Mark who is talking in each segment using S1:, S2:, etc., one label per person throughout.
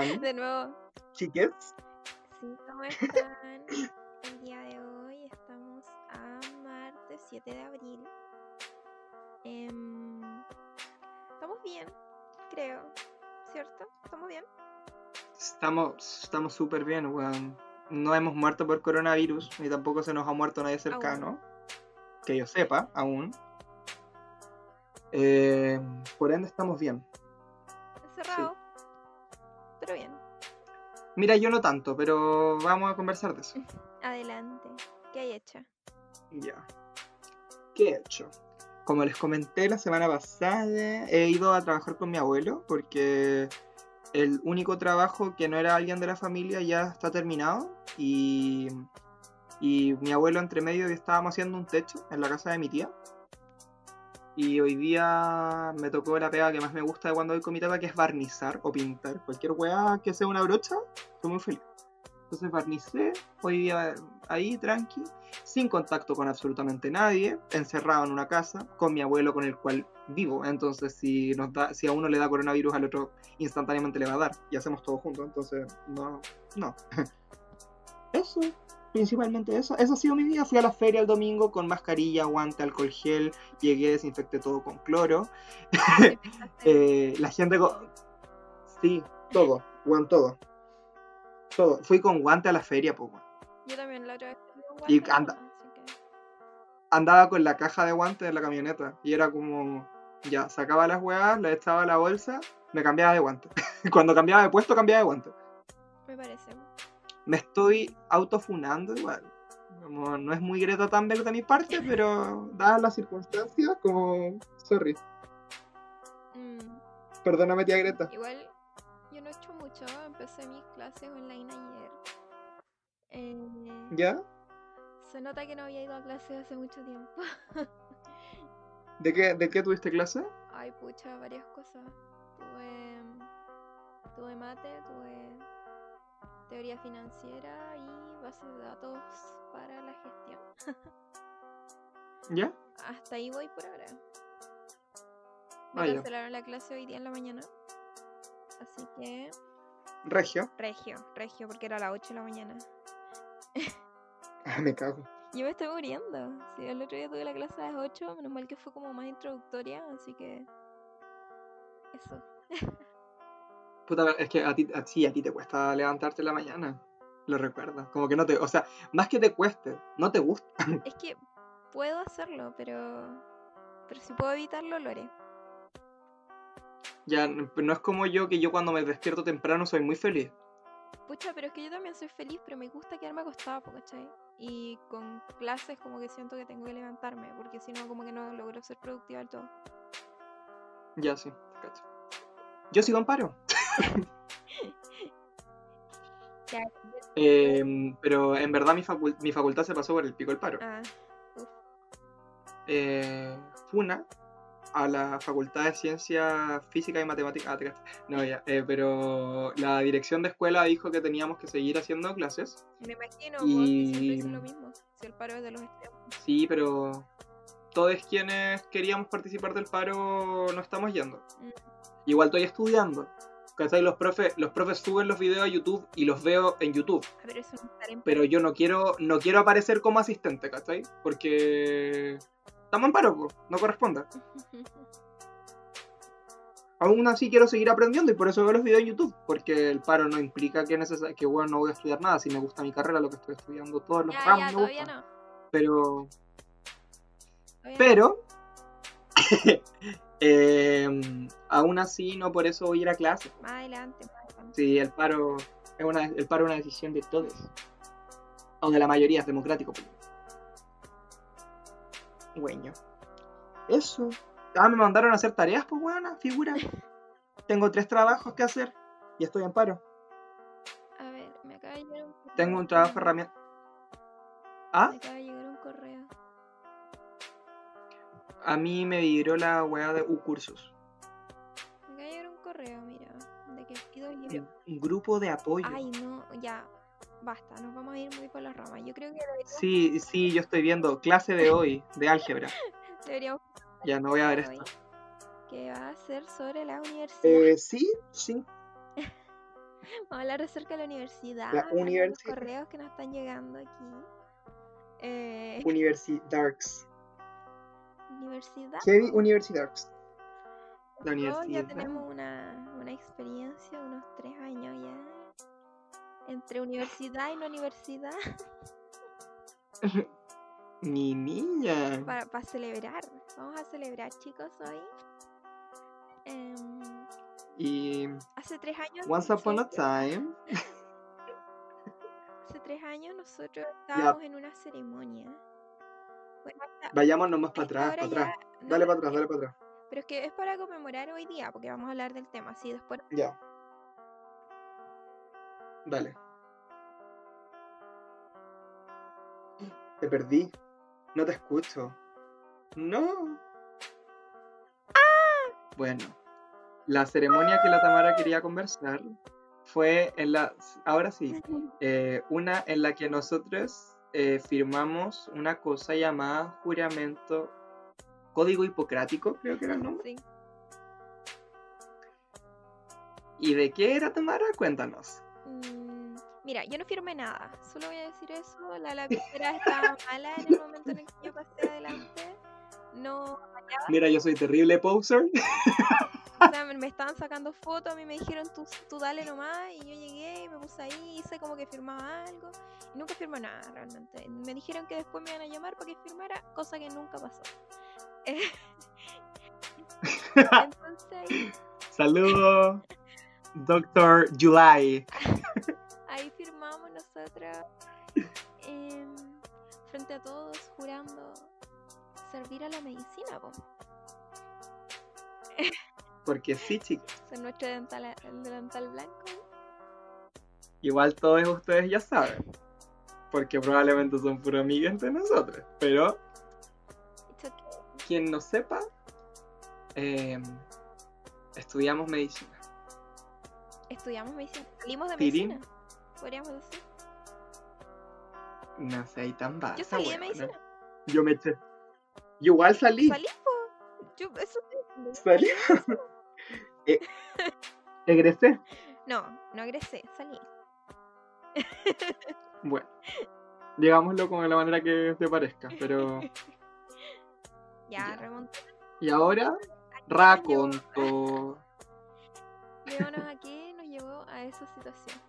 S1: ¿Cómo están,
S2: De nuevo.
S1: chiques?
S2: Sí, ¿cómo están? El día de hoy estamos a martes 7 de abril. Em, estamos bien, creo. ¿Cierto? ¿Estamos bien?
S1: Estamos estamos súper bien, weón. No hemos muerto por coronavirus, ni tampoco se nos ha muerto nadie cercano. Que yo sepa, aún. Eh, por ende, estamos bien.
S2: Encerrado. Pero bien.
S1: Mira, yo no tanto, pero vamos a conversar de eso.
S2: Adelante. ¿Qué hay hecho?
S1: Ya. ¿Qué he hecho? Como les comenté la semana pasada, he ido a trabajar con mi abuelo porque el único trabajo que no era alguien de la familia ya está terminado y, y mi abuelo entre medio estábamos haciendo un techo en la casa de mi tía. Y hoy día me tocó la pega que más me gusta de cuando voy con mi tata, que es barnizar o pintar. Cualquier weá que sea una brocha, estoy muy feliz. Entonces barnicé, hoy día ahí, tranqui, sin contacto con absolutamente nadie, encerrado en una casa, con mi abuelo con el cual vivo. Entonces, si, nos da, si a uno le da coronavirus, al otro instantáneamente le va a dar. Y hacemos todo juntos. Entonces, no, no. Eso, principalmente eso. Eso ha sido mi día. Fui a la feria el domingo con mascarilla, guante, alcohol gel. Llegué, desinfecté todo con cloro. Eh, la gente con... Sí, todo, weón, todo. Todo. Fui con guante a la feria, pues.
S2: Yo también la otra vez.
S1: Y anda-
S2: que-
S1: andaba con la caja de guantes en la camioneta y era como, ya, sacaba las weas, las echaba a la bolsa, me cambiaba de guante. Cuando cambiaba de puesto, cambiaba de guante.
S2: Me parece.
S1: Me estoy autofunando igual. Como, no es muy Greta Thunberg de mi parte, pero dadas las circunstancias, como, sorry.
S2: Mm,
S1: Perdóname, tía Greta.
S2: Igual, yo no he hecho mucho. Empecé mis clases online ayer. Eh,
S1: ¿Ya?
S2: Se nota que no había ido a clases hace mucho tiempo.
S1: ¿De qué, de qué tuviste clase?
S2: Ay, pucha, varias cosas. Tuve, tuve mate, tuve teoría financiera y base de datos para la gestión.
S1: ¿Ya?
S2: Hasta ahí voy por ahora. Me
S1: Ah,
S2: cancelaron la clase hoy día en la mañana. Así que,
S1: Regio.
S2: regio, regio, porque era a las 8 de la mañana.
S1: Ah, me cago.
S2: Yo me estoy muriendo. Sí, el otro día tuve la clase a las 8, menos mal que fue como más introductoria, así que. Eso.
S1: Puta, es que a ti, a, sí, a ti te cuesta levantarte en la mañana. Lo recuerdas. Como que no te. O sea, más que te cueste, no te gusta.
S2: Es que puedo hacerlo, pero. Pero si puedo evitarlo, lo haré.
S1: Ya, no es como yo, que yo cuando me despierto temprano soy muy feliz.
S2: Pucha, pero es que yo también soy feliz, pero me gusta quedarme acostada, ¿cachai? Y con clases como que siento que tengo que levantarme, porque si no, como que no logro ser productiva del todo.
S1: Ya, sí, te cacho. Yo sigo en paro. Eh, pero en verdad mi, facul- mi facultad se pasó por el pico del paro.
S2: Ah.
S1: Eh, Funa a la Facultad de Ciencia Física y Matemáticas. Ah. No, ya. eh, pero la dirección de escuela dijo que teníamos que seguir haciendo clases.
S2: Me imagino, vos,
S1: Y-
S2: dicen lo mismo. Si el paro es de los estudiantes.
S1: Sí, pero todos quienes queríamos participar del paro no estamos yendo.
S2: Mm.
S1: Igual estoy estudiando. ¿Cachai? Los profes, los profes suben los videos a YouTube y los veo en YouTube.
S2: A ver, eso no
S1: Pero yo no quiero, no quiero aparecer como asistente, ¿cachai? Porque estamos en paro, no corresponde. Aún así quiero seguir aprendiendo y por eso veo los videos en YouTube. Porque el paro no implica que, neces que bueno, no voy a estudiar nada. Si me gusta mi carrera, lo que estoy estudiando, todos los
S2: Ya,
S1: ramos
S2: ya,
S1: me gustan.
S2: no.
S1: Pero
S2: todavía.
S1: Pero, em, aún así, no por eso voy a ir a clase.
S2: Más adelante, más adelante.
S1: Si el paro es una, el paro es una decisión de todos. O de la mayoría, es democrático. Güeño. Eso. Ah, me mandaron a hacer tareas, pues buena, figura. Tengo tres trabajos que hacer y estoy en paro.
S2: A ver, me acaba de llegar un.
S1: Tengo un trabajo herramienta. ¿Ah?
S2: Me acaba de
S1: A mí me vibró la weá de U-Cursos.
S2: De llegar un correo, mira. De que pido libro.
S1: Un grupo de apoyo.
S2: Ay, no, ya. Basta, nos vamos a ir muy por las ramas. Yo creo que deberíamos,
S1: Sí, sí, yo estoy viendo clase de hoy, de álgebra.
S2: deberíamos
S1: Ya, no voy a ver
S2: hoy,
S1: esto.
S2: que va a ser sobre la universidad.
S1: Eh, sí, sí.
S2: Vamos a hablar acerca de la universidad.
S1: La
S2: de los
S1: universidad.
S2: correos que nos están llegando aquí. Eh,
S1: Universidarks.
S2: Universidad.
S1: Heavy Universidarks. La
S2: Todos
S1: universidad.
S2: ya tenemos una, una experiencia, unos tres años ya. Entre universidad y no universidad.
S1: Mi niña.
S2: Para, para celebrar. Vamos a celebrar, chicos, hoy. Em,
S1: Y
S2: hace tres años.
S1: Once Upon a Time.
S2: Hace tres años nosotros estábamos en una ceremonia. Bueno, hasta-
S1: Vayámonos más para atrás, para atrás.
S2: ya-
S1: Dale para atrás, dale para atrás.
S2: Pero es que es para conmemorar hoy día, porque vamos a hablar del tema. Sí, después.
S1: Ya. Dale. Te perdí. No te escucho. No. Bueno, la ceremonia que la Tamara quería conversar fue en la, ahora sí, eh, una en la que nosotros eh, firmamos una cosa llamada juramento, código hipocrático, creo que era el nombre.
S2: Sí.
S1: ¿Y de qué era Tamara? Cuéntanos.
S2: Mm, Mira, yo no firmé nada, solo voy a decir eso. La lapicera estaba mala en el momento en el que yo pasé adelante. No,
S1: Mira, yo soy terrible poser.
S2: o sea, me me estaban sacando fotos, a mí me dijeron tú, tú dale nomás, y yo llegué, me puse ahí, hice como que firmaba algo, y nunca firmé nada realmente. Me dijeron que después me iban a llamar para que firmara, cosa que nunca pasó. Eh, Entonces
S1: Saludos, Doctor July.
S2: ahí firmamos nosotros em, frente a todos, jurando servir a la medicina, po.
S1: Porque sí, chicos.
S2: Ser nuestro dental, el delantal blanco.
S1: Igual todos ustedes ya saben. Porque probablemente son puro amigas de nosotros. Pero
S2: okay.
S1: quien no sepa, eh, estudiamos medicina.
S2: Estudiamos medicina, salimos de medicina, podríamos decir.
S1: No sé, ahí tan baja.
S2: Yo salí de medicina.
S1: Yo me eché. Yo igual salí.
S2: Salí, po. Yo, eso.
S1: Salí. Eh, egresé.
S2: No, no egresé, salí.
S1: Bueno. Digámoslo de la manera que te parezca. Pero.
S2: Ya, remonté.
S1: Y ahora, raconto.
S2: Llevémonos a qué nos llevó a esa situación.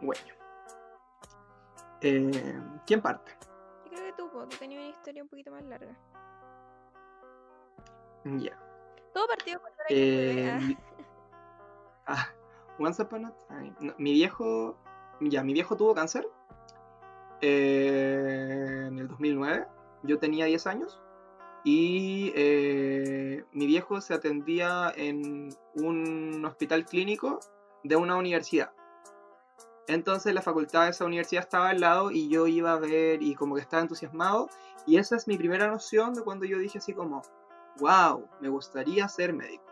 S1: Bueno. Eh, ¿Quién parte?
S2: Yo creo que tú, tú tenías una historia un poquito más larga.
S1: Ya.
S2: Todo partido
S1: Eh, mi- ah, once upon a time. No, mi viejo. Ya, mi viejo tuvo cáncer. eh, en el 2009. Yo tenía 10 años. Y eh, mi viejo se atendía en un hospital clínico de una universidad. Entonces la facultad de esa universidad estaba al lado y yo iba a ver y como que estaba entusiasmado. Y esa es mi primera noción de cuando yo dije así como, wow, me gustaría ser médico.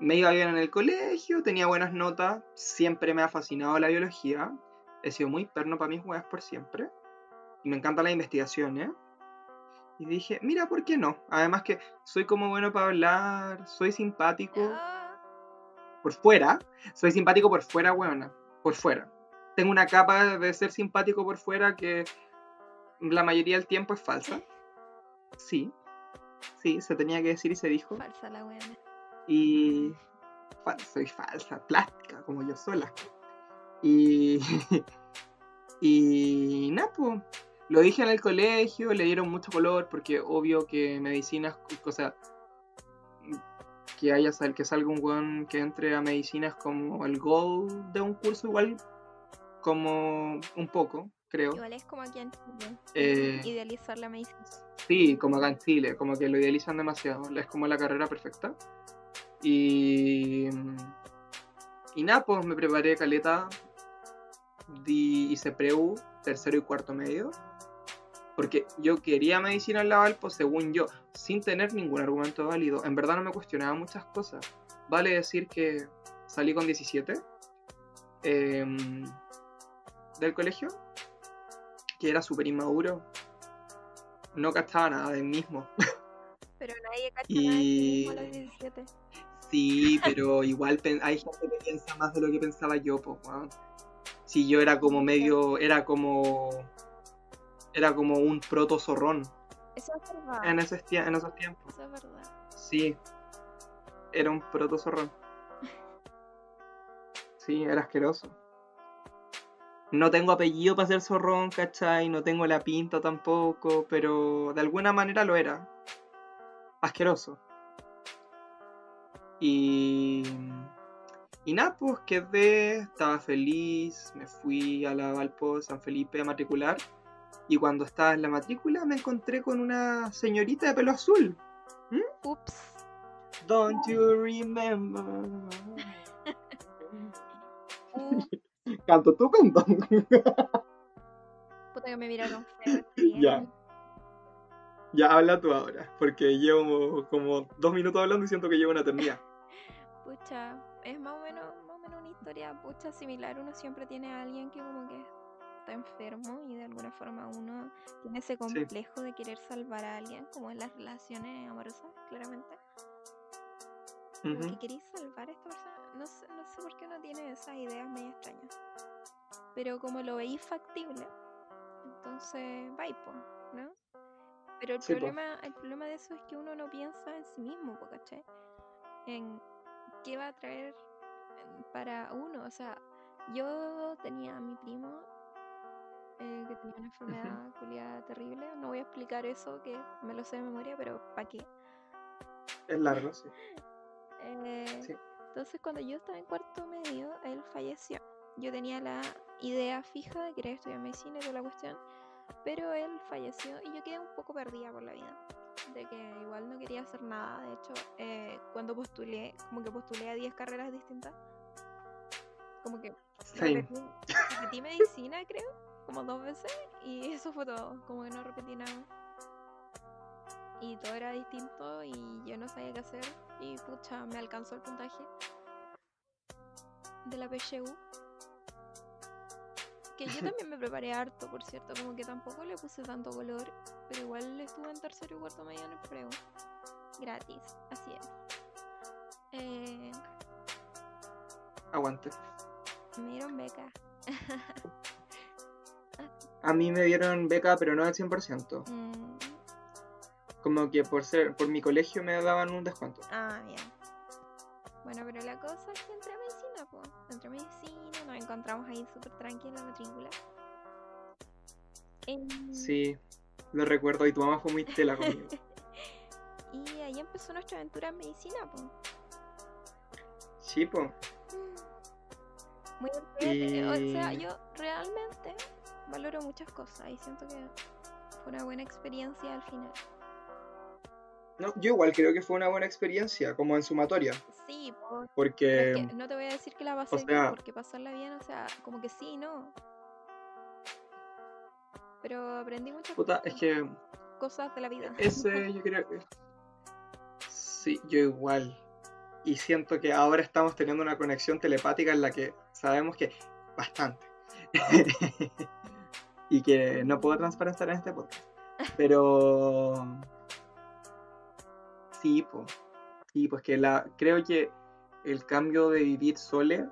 S1: Me iba bien en el colegio, tenía buenas notas, siempre me ha fascinado la biología. He sido muy perno para mis weas por siempre. Y me encantan las investigaciones. Y dije, mira, ¿por qué no? Además que soy como bueno para hablar, soy simpático por fuera. Soy simpático por fuera, weona. Por fuera. Tengo una capa de ser simpático por fuera que la mayoría del tiempo es falsa. Sí. Sí, se tenía que decir y se dijo.
S2: falsa la buena.
S1: Y soy falsa, plástica, como yo sola. Y, y nada, pues, lo dije en el colegio, le dieron mucho color, porque obvio que medicinas, o sea, que haya sal, que salga un weón que entre a medicinas como el goal de un curso, igual como un poco, creo.
S2: Igual es como aquí en Chile.
S1: Eh,
S2: Idealizar la medicina.
S1: Sí, como acá en Chile, como que lo idealizan demasiado. Es como la carrera perfecta. Y. Y nada, pues me preparé caleta. Di, hice preu, tercero y cuarto medio. Porque yo quería medicina en la Valpo, según yo, sin tener ningún argumento válido. En verdad no me cuestionaba muchas cosas. Vale decir que salí con 17 em, del colegio, que era súper inmaduro. No cachaba nada de mí mismo.
S2: Pero nadie cacha
S1: Y-
S2: nada de sí mismo a los 17.
S1: Sí, pero igual hay gente que piensa más de lo que pensaba yo, weón. Si yo era como medio, era como, era como un proto zorrón
S2: Eso es verdad.
S1: en esos, en esos tiempos.
S2: Eso es verdad.
S1: Sí, era un proto zorrón. Sí, era asqueroso. No tengo apellido para ser zorrón, ¿cachai? No tengo la pinta tampoco, pero de alguna manera lo era. Asqueroso. Y. Y nada, pues quedé, estaba feliz, me fui a la Valpo San Felipe a matricular. Y cuando estaba en la matrícula me encontré con una señorita de pelo azul.
S2: Ups.
S1: Don't you remember? Canto tú, canto.
S2: puta que me miraron feo.
S1: Ya. Ya habla tú ahora, porque llevo como dos minutos hablando y siento que llevo una eternidad.
S2: Pucha, es más o menos, más o menos una historia pucha similar. Uno siempre tiene a alguien que como que está enfermo y de alguna forma uno tiene ese complejo de querer salvar a alguien, como en las relaciones amorosas, claramente. Que queréis salvar a esta persona. No sé, no sé por qué uno tiene esas ideas medio extrañas. Pero como lo veis factible, entonces va ¿no? Pero el
S1: Sí, po.
S2: problema, el problema de eso es que uno no piensa en sí mismo, ¿cachai? En qué va a traer para uno. O sea, yo tenía a mi primo eh, que tenía una enfermedad culiada terrible. No voy a explicar eso, que me lo sé de memoria, pero ¿para qué?
S1: Es largo, sí.
S2: Eh,
S1: Sí.
S2: Entonces, cuando yo estaba en cuarto medio, él falleció. Yo tenía la idea fija de querer estudiar medicina y toda la cuestión, pero él falleció y yo quedé un poco perdida por la vida. De que igual no quería hacer nada. De hecho, eh, cuando postulé, como que postulé a 10 carreras distintas, como que
S1: Same.
S2: repetí, repetí medicina, creo, como dos veces, y eso fue todo. Como que no repetí nada. Y todo era distinto y yo no sabía qué hacer. Y pucha, me alcanzó el puntaje de la PSU. Que yo también me preparé harto, por cierto, como que tampoco le puse tanto color, pero igual estuve en tercero y cuarto medio en el preu. Gratis, así es. Eh,
S1: Aguante.
S2: me dieron beca.
S1: A mí me dieron beca, pero no al 100%.
S2: Mm,
S1: Como que por ser por mi colegio me daban un descuento.
S2: ah, bien. Bueno, pero la cosa es que entré a medicina, pues. Entré a medicina, nos encontramos ahí súper tranqui en la matrícula. Em,
S1: Sí, lo recuerdo y tu mamá fue muy tela conmigo.
S2: Y ahí empezó nuestra aventura en medicina, pues.
S1: Sí, po.
S2: Muy entrete- O sea,
S1: Y-
S2: yo realmente valoro muchas cosas y siento que fue una buena experiencia al final.
S1: No, yo igual creo que fue una buena experiencia, como en sumatoria.
S2: Sí,
S1: Porque,
S2: es que no te voy a decir que la pasé bien,
S1: sea-
S2: porque pasarla bien, o sea, como que sí, no. Pero aprendí muchas
S1: puta, es que
S2: cosas de la vida.
S1: ese yo creo que... Sí, yo igual. Y siento que ahora estamos teniendo una conexión telepática en la que sabemos que bastante. y que no puedo transparentar en este podcast. Pero... Sí, pues. Sí, pues que la, creo que el cambio de vivir sole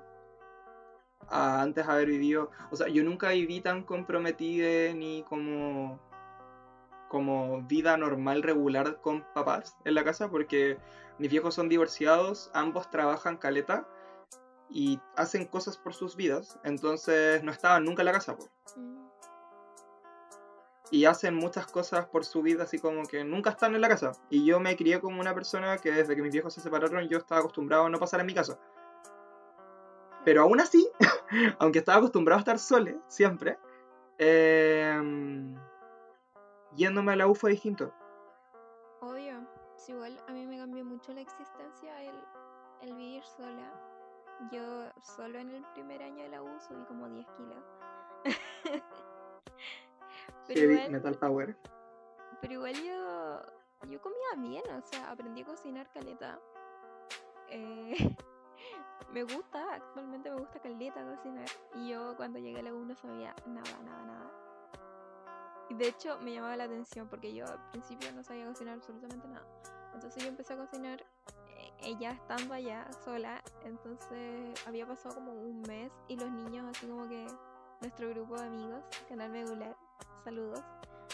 S1: a antes haber vivido, o sea, yo nunca viví tan comprometida ni como como vida normal regular con papás en la casa porque mis viejos son divorciados, ambos trabajan caleta y hacen cosas por sus vidas, entonces no estaban nunca en la casa. po. Y hacen muchas cosas por su vida, así como que nunca están en la casa. Y yo me crié como una persona que desde que mis viejos se separaron yo estaba acostumbrado a no pasar en mi casa. Pero aún así, aunque estaba acostumbrado a estar sole, siempre, eh, yéndome a la U fue distinto.
S2: Obvio, sí, igual a mí me cambió mucho la existencia el, el vivir sola. Yo solo en el primer año de la U subí como 10 kilos. Pero
S1: Heavy
S2: igual-
S1: Metal Power.
S2: Pero igual yo, yo comía bien, o sea, aprendí a cocinar caleta. Eh, me gusta, actualmente me gusta caleta cocinar. Y yo cuando llegué a la U no sabía nada, nada, nada. Y de hecho me llamaba la atención porque yo al principio no sabía cocinar absolutamente nada. Entonces yo empecé a cocinar eh, ella estando allá sola, entonces había pasado como un mes y los niños así como que nuestro grupo de amigos, Canal Medular, saludos,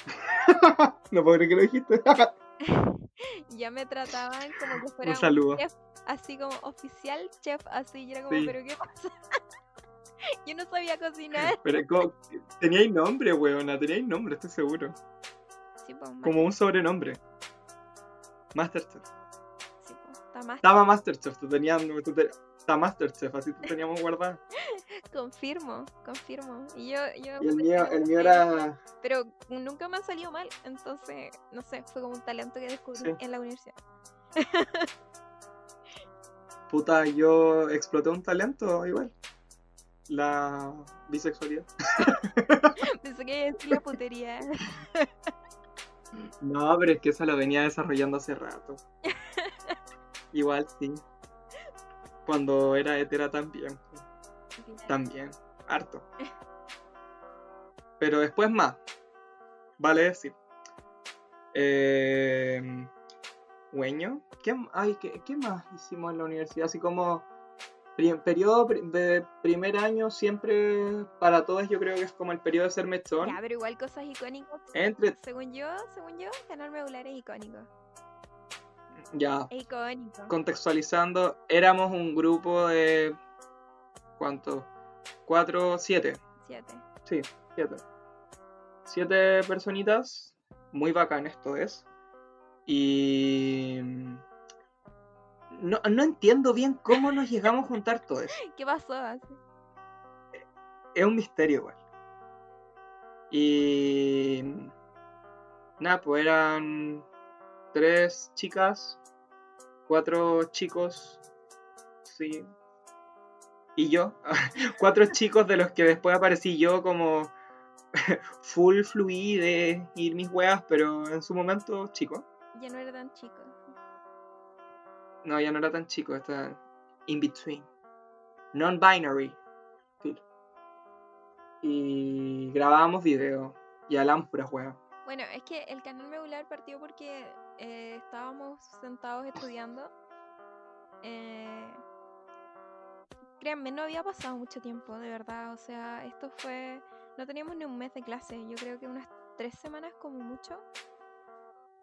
S1: no puedo creer que lo dijiste.
S2: ya me trataban como que fuera
S1: Un saludo.
S2: chef, así como oficial chef, así, y era como,
S1: Sí.
S2: pero ¿qué pasa? Yo no sabía cocinar.
S1: Pero teníais nombre, weona, teníais nombre, estoy seguro.
S2: Sí, pues,
S1: Como un sobrenombre. Masterchef.
S2: sí, pues,
S1: Estaba Masterchef, tú tenías. Tú te- Masterchef, así te teníamos guardado.
S2: confirmo, confirmo. Y yo, yo
S1: Y el mío,
S2: era
S1: el mío era.
S2: Pero nunca me ha salido mal, entonces, no sé, fue como un talento que descubrí
S1: Sí.
S2: en la universidad.
S1: Puta, yo exploté un talento igual. La bisexualidad.
S2: Pensé que iba a decir la putería.
S1: No, pero es que eso lo venía desarrollando hace rato. Igual sí. Cuando era hetera también. También. Harto. Pero después más. Vale decir. Eh, Güeño. ¿Qué, ay, ¿qué, qué más hicimos en la universidad? Así como. periodo de primer año siempre para todos yo creo que es como el periodo de ser mechón.
S2: Ya, pero igual cosas icónicas.
S1: Entre.
S2: Según yo, según yo, Canal Medular es icónico.
S1: Ya.
S2: Es icónico.
S1: contextualizando, éramos un grupo de. ¿Cuánto? Cuatro, siete.
S2: Siete.
S1: Sí, siete. Siete personitas. Muy bacán esto es. Y. No, no entiendo bien cómo nos llegamos a juntar todos.
S2: ¿Qué pasó?
S1: Es un misterio igual. Y. Nada, pues eran tres chicas, cuatro chicos, sí. Y yo, cuatro chicos de los que después aparecí yo como full fluide y mis weas, pero en su momento chico.
S2: Ya no era tan chico.
S1: No, ya no era tan chico, está in between. Non-binary. Y grabábamos video y hablamos puras weas.
S2: Bueno, es que el canal Medular partió porque eh, estábamos sentados estudiando. Eh, créanme, no había pasado mucho tiempo, de verdad. O sea, esto fue. No teníamos ni un mes de clase, yo creo que unas tres semanas como mucho.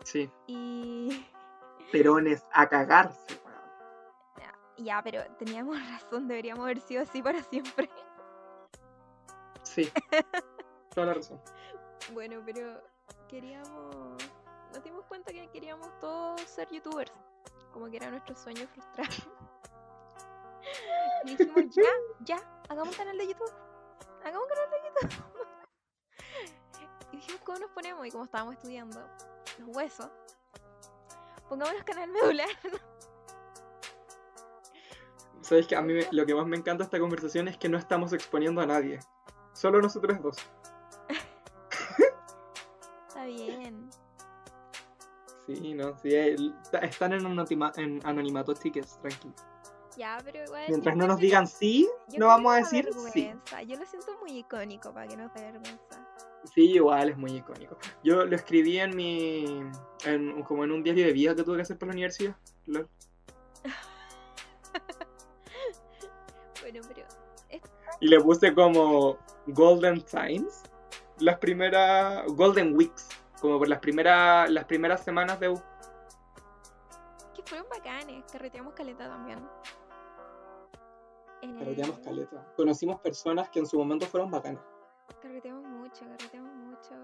S1: Sí,
S2: Y.
S1: perones a cagarse.
S2: Ya, pero teníamos razón, deberíamos haber sido así para siempre.
S1: Sí, toda la razón.
S2: Bueno, pero queríamos. Nos dimos cuenta que queríamos todos ser youtubers. Como que era nuestro sueño frustrado. Y dijimos, ya, ya, hagamos un canal de YouTube. Hagamos un canal de YouTube. y dijimos, ¿cómo nos ponemos? Y como estábamos estudiando los huesos, pongámonos canal medular.
S1: Sabes que a mí me- lo que más me encanta de esta conversación es que no estamos exponiendo a nadie. Solo nosotros dos.
S2: Está bien.
S1: Sí, no, sí. están en, en anonimato, chiques, tranquilo.
S2: Ya, pero igual.
S1: Mientras no nos digan sí, no vamos a decir sí.
S2: Yo lo siento muy icónico para que no te vergüenza.
S1: Sí, igual es muy icónico. Yo lo escribí en mi. En, como en un diario de vida que tuve que hacer por la universidad.
S2: Bueno, pero
S1: Y le puse como Golden Times. Las primeras. Golden Weeks. Como por las primeras. Las primeras semanas de U.
S2: que fueron bacanes. Carreteamos caleta también. Eh,
S1: Carreteamos caleta. Conocimos personas que en su momento fueron bacanas.
S2: Carreteamos mucho, carreteamos mucho.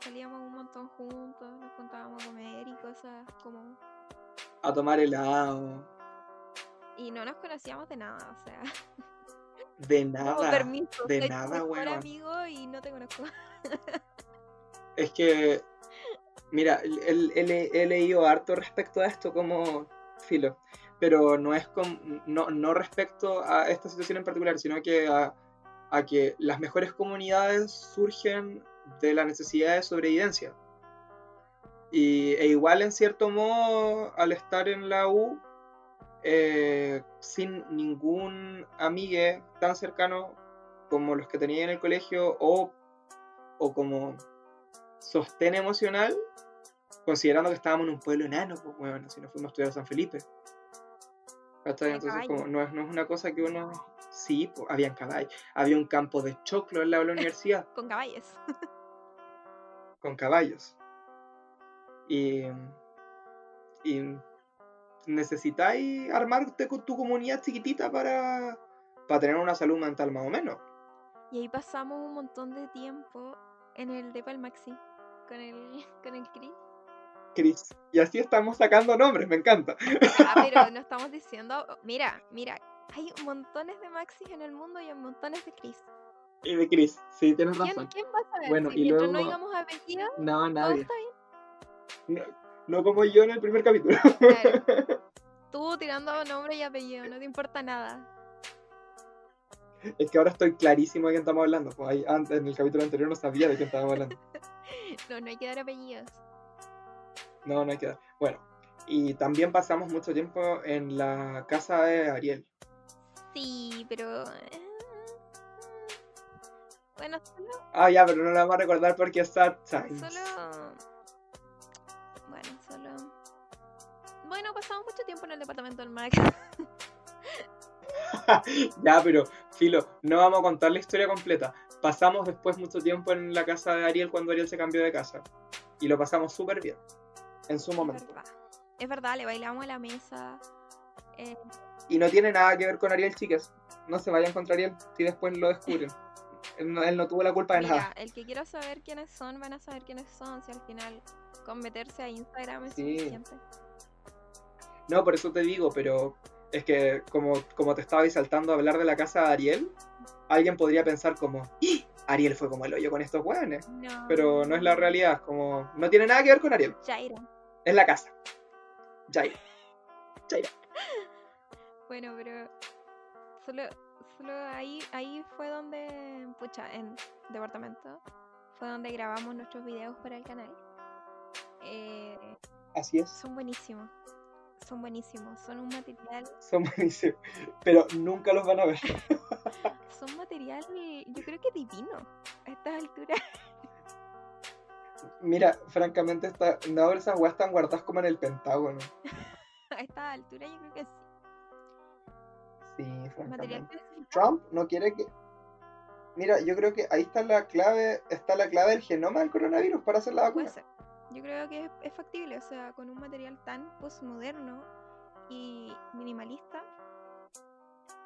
S2: Salíamos un montón juntos, nos juntábamos a comer y cosas como.
S1: A tomar helado.
S2: Y no nos conocíamos de nada, o sea.
S1: De
S2: Como
S1: nada.
S2: permiso.
S1: de
S2: soy
S1: nada, weón.
S2: amigo y no te conozco.
S1: Es que, mira, he leído harto respecto a esto como filo, pero no es con, no, no respecto a esta situación en particular, sino que a, a que las mejores comunidades surgen de la necesidad de sobrevivencia. Y, e igual en cierto modo, al estar en la U, eh, sin ningún amigue tan cercano como los que tenía en el colegio o, o como sostén emocional, Considerando que estábamos en un pueblo enano, pues bueno, si nos fuimos a estudiar a San Felipe. Entonces, como, no, es, no es una cosa que uno. Sí, pues, habían caballos. Había un campo de choclo al lado de la universidad
S2: Con caballos.
S1: con caballos. Y. Y. Necesitáis armarte con tu comunidad chiquitita para. Para tener una salud mental más o menos.
S2: Y ahí pasamos un montón de tiempo en el de Palmaxi. Con el, con el Chris.
S1: Chris. Y así estamos sacando nombres, me encanta.
S2: Ah, pero no estamos diciendo. Mira, mira. Hay montones de Maxis en el mundo y hay montones de Chris.
S1: Y de Chris, sí, tienes
S2: ¿Quién,
S1: razón.
S2: quién va a saber?
S1: Bueno,
S2: si
S1: y
S2: mientras no
S1: luego-
S2: digamos apellido,
S1: No, nadie.
S2: está bien.
S1: No, no como yo en el primer capítulo.
S2: Claro. Tú tirando nombre y apellido, no te importa nada.
S1: Es que ahora estoy clarísimo de quién estamos hablando. Pues ahí, antes, en el capítulo anterior no sabía de quién estábamos hablando.
S2: No, no hay que dar apellidos.
S1: No, no hay que dar. Bueno, y también pasamos mucho tiempo en la casa de Ariel.
S2: Sí, pero. eh, Bueno, solo.
S1: Ah, ya, pero no la vamos a recordar porque es Sad Times.
S2: Solo. Bueno, solo. Bueno, pasamos mucho tiempo en el departamento del Max.
S1: ya, pero, Filo, no vamos a contar la historia completa. Pasamos después mucho tiempo en la casa de Ariel cuando Ariel se cambió de casa. Y lo pasamos súper bien. En su
S2: Es
S1: momento.
S2: verdad. Es verdad, le bailamos a la mesa. eh,
S1: Y no tiene nada que ver con Ariel, chicas. No se vayan contra Ariel si después lo descubren. Él no, él no tuvo la culpa de
S2: mira,
S1: nada.
S2: el que quiera saber quiénes son, van a saber quiénes son. Si al final con meterse a Instagram es
S1: Sí.
S2: suficiente.
S1: No, por eso te digo, pero es que como, como te estaba saltando a hablar de la casa de Ariel, alguien podría pensar como, ¡Ih! Ariel fue como el hoyo con estos hueones.
S2: No.
S1: Pero no es la realidad, como no tiene nada que ver con Ariel,
S2: Jaira.
S1: Es la casa. Jaira. Jaira.
S2: Bueno, pero solo, solo ahí, ahí fue donde, pucha, en departamento, fue donde grabamos nuestros videos para el canal. Eh,
S1: Así es,
S2: son buenísimos, son buenísimos, son un material,
S1: son buenísimos. Pero nunca los van a ver.
S2: son material, yo creo que divino a estas alturas.
S1: Mira, francamente, está, no esas weas están guardadas como en el Pentágono.
S2: A estas alturas yo creo que sí.
S1: Sí, francamente. Trump no quiere que. Mira, yo creo que ahí está la clave, está la clave del genoma del coronavirus para hacer la
S2: Puede
S1: vacuna.
S2: ser. Yo creo que es, es factible, o sea, con un material tan postmoderno y minimalista,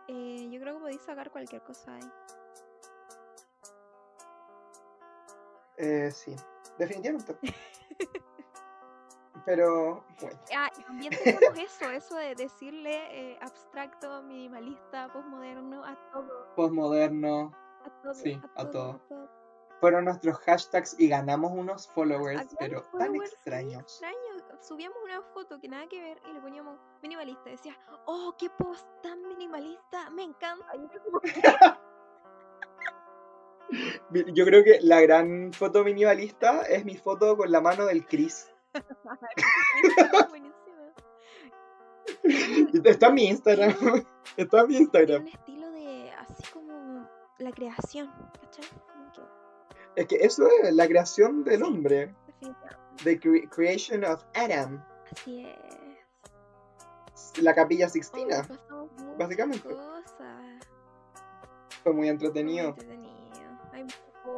S2: eh, yo creo que podéis sacar cualquier cosa ahí.
S1: Eh, sí, definitivamente. Pero, bueno,
S2: Ah, y también tenemos eso, eso de decirle eh, abstracto, minimalista, postmoderno a todo,
S1: postmoderno.
S2: a todo,
S1: Sí,
S2: a
S1: a
S2: todo,
S1: todo.
S2: a todo.
S1: Fueron nuestros hashtags y ganamos unos followers, pero tan
S2: followers
S1: extraños.
S2: extraños. Subíamos una foto que nada que ver y le poníamos minimalista. Decía, oh, qué post tan minimalista, me encanta. Yo
S1: creo que la gran foto minimalista es mi foto con la mano del Chris. Está en mi Instagram. Está en mi Instagram.
S2: un estilo de así como la creación,
S1: Es que eso es la creación del hombre.
S2: definitivamente.
S1: The cre- creation of Adam.
S2: Así es.
S1: La capilla
S2: Oh,
S1: Sixtina.
S2: muchas
S1: básicamente. Fue muy
S2: Muy
S1: entretenido.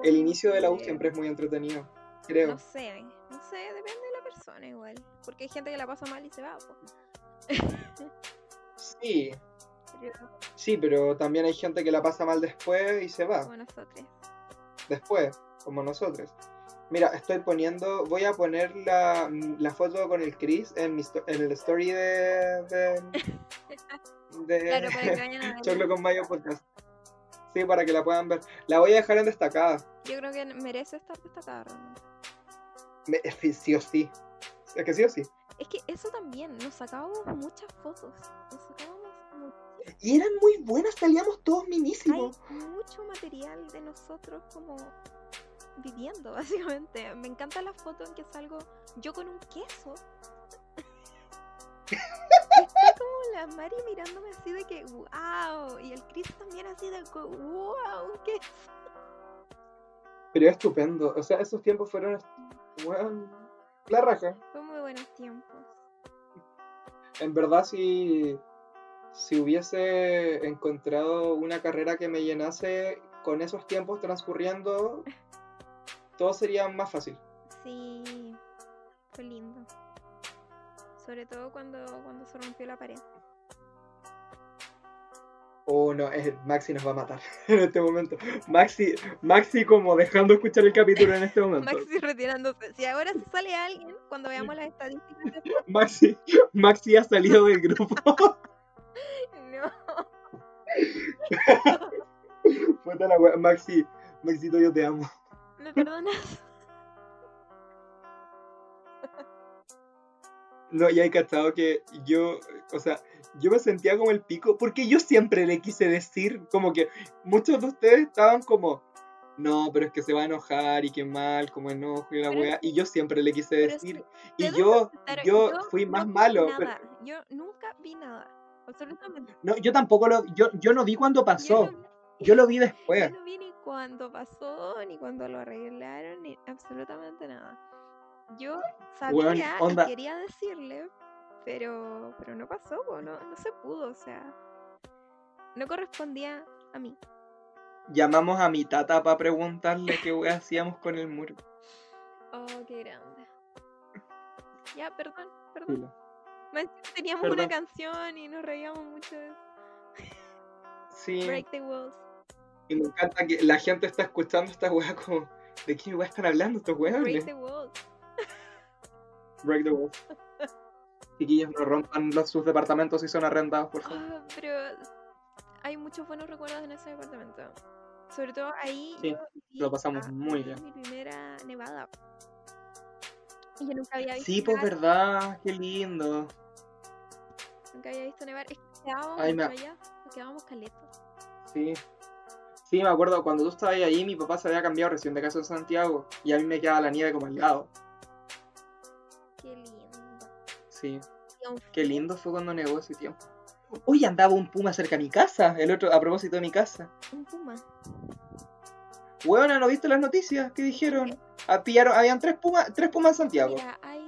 S1: El inicio de la U siempre es muy entretenido. Creo.
S2: No sé, no sé, depende de la persona igual. Porque hay gente que la pasa mal y se va.
S1: Sí, sí, pero también hay gente que la pasa mal después y se va.
S2: como nosotros.
S1: Después, como nosotros. Mira, estoy poniendo, voy a poner la, la foto con el Chris en, mi sto- en el story de, de, de
S2: Claro, para que vayan a verlo.
S1: Choclo con Mayo Podcast. Sí, para que la puedan ver. La voy a dejar en destacada.
S2: Yo creo que merece estar destacada realmente.
S1: Me- es que sí o sí. Es que sí o sí.
S2: Es que eso también, nos sacábamos muchas fotos. Nos sacábamos muchísimas.
S1: Y eran muy buenas, salíamos todos
S2: Hay
S1: minísimos.
S2: mucho material de nosotros como viviendo, básicamente. Me encanta la foto en que salgo yo con un queso. La Mari mirándome así de que wow. Y el Chris también así de wow. ¿Qué?
S1: Pero es estupendo. O sea, esos tiempos fueron. La raja.
S2: Fue muy buenos tiempos.
S1: En verdad, si, si hubiese encontrado una carrera que me llenase con esos tiempos transcurriendo, todo sería más fácil.
S2: Sí, fue lindo. Sobre todo cuando, cuando se rompió la pared.
S1: Oh, no, es- Maxi nos va a matar en este momento. Maxi, Maxi como dejando escuchar el capítulo en este momento.
S2: Maxi retirándose. Si ahora se sale alguien, cuando veamos las estadísticas
S1: Maxi, Maxi ha salido del grupo.
S2: No,
S1: Puta la wea. Maxi, Maxito, yo te amo.
S2: ¿me perdonas?
S1: No, ya he cachado que yo, o sea, yo me sentía como el pico, porque yo siempre le quise decir, como que muchos de ustedes estaban como, no, pero es que se va a enojar y qué mal, como enojo y la
S2: Pero
S1: wea, y yo siempre le quise decir,
S2: sí,
S1: y yo, yo fui más malo, pero-.
S2: Yo nunca vi nada. Absolutamente.
S1: no, yo tampoco lo, yo, yo no vi cuando
S2: Yo
S1: pasó,
S2: no,
S1: yo lo vi
S2: yo
S1: después.
S2: no vi ni cuando pasó, ni cuando lo arreglaron, ni absolutamente nada. Yo sabía
S1: Weón, onda.
S2: y quería decirle, pero, pero no pasó, no, no se pudo, o sea, no correspondía a mí.
S1: Llamamos a mi tata para preguntarle qué hacíamos con el muro.
S2: Oh, qué grande. Ya, perdón, perdón. Encima Teníamos
S1: Perdón.
S2: una canción y nos reíamos mucho de eso.
S1: Sí,
S2: Break the walls.
S1: y me encanta que la gente está escuchando esta wea como, ¿de qué wea están hablando estos
S2: Break
S1: weones?
S2: the walls.
S1: Break the walls. Chiquillos, no rompan los, sus departamentos si son arrendados, por favor.
S2: Ah, pero hay muchos buenos recuerdos en ese departamento. Sobre todo ahí
S1: Sí,
S2: yo
S1: lo pasamos
S2: a-
S1: muy bien.
S2: mi primera nevada. Y yo nunca había visto
S1: Sí, pues
S2: nevar,
S1: verdad, qué lindo.
S2: nunca había visto nevar. Es que quedábamos
S1: Ay, me-
S2: allá, nos quedábamos caletos.
S1: Sí. Sí, me acuerdo, cuando tú estabas ahí, mi papá se había cambiado recién de casa en Santiago y a mí me quedaba la nieve como al lado. Sí, qué lindo fue cuando nevó ese tiempo. Uy, andaba un puma cerca de mi casa, el otro, a propósito de mi casa.
S2: Un puma.
S1: Huevona, ¿no viste las noticias? ¿Qué dijeron? Ah, pillaron- habían tres pumas, tres pumas en Santiago.
S2: Mira, hay,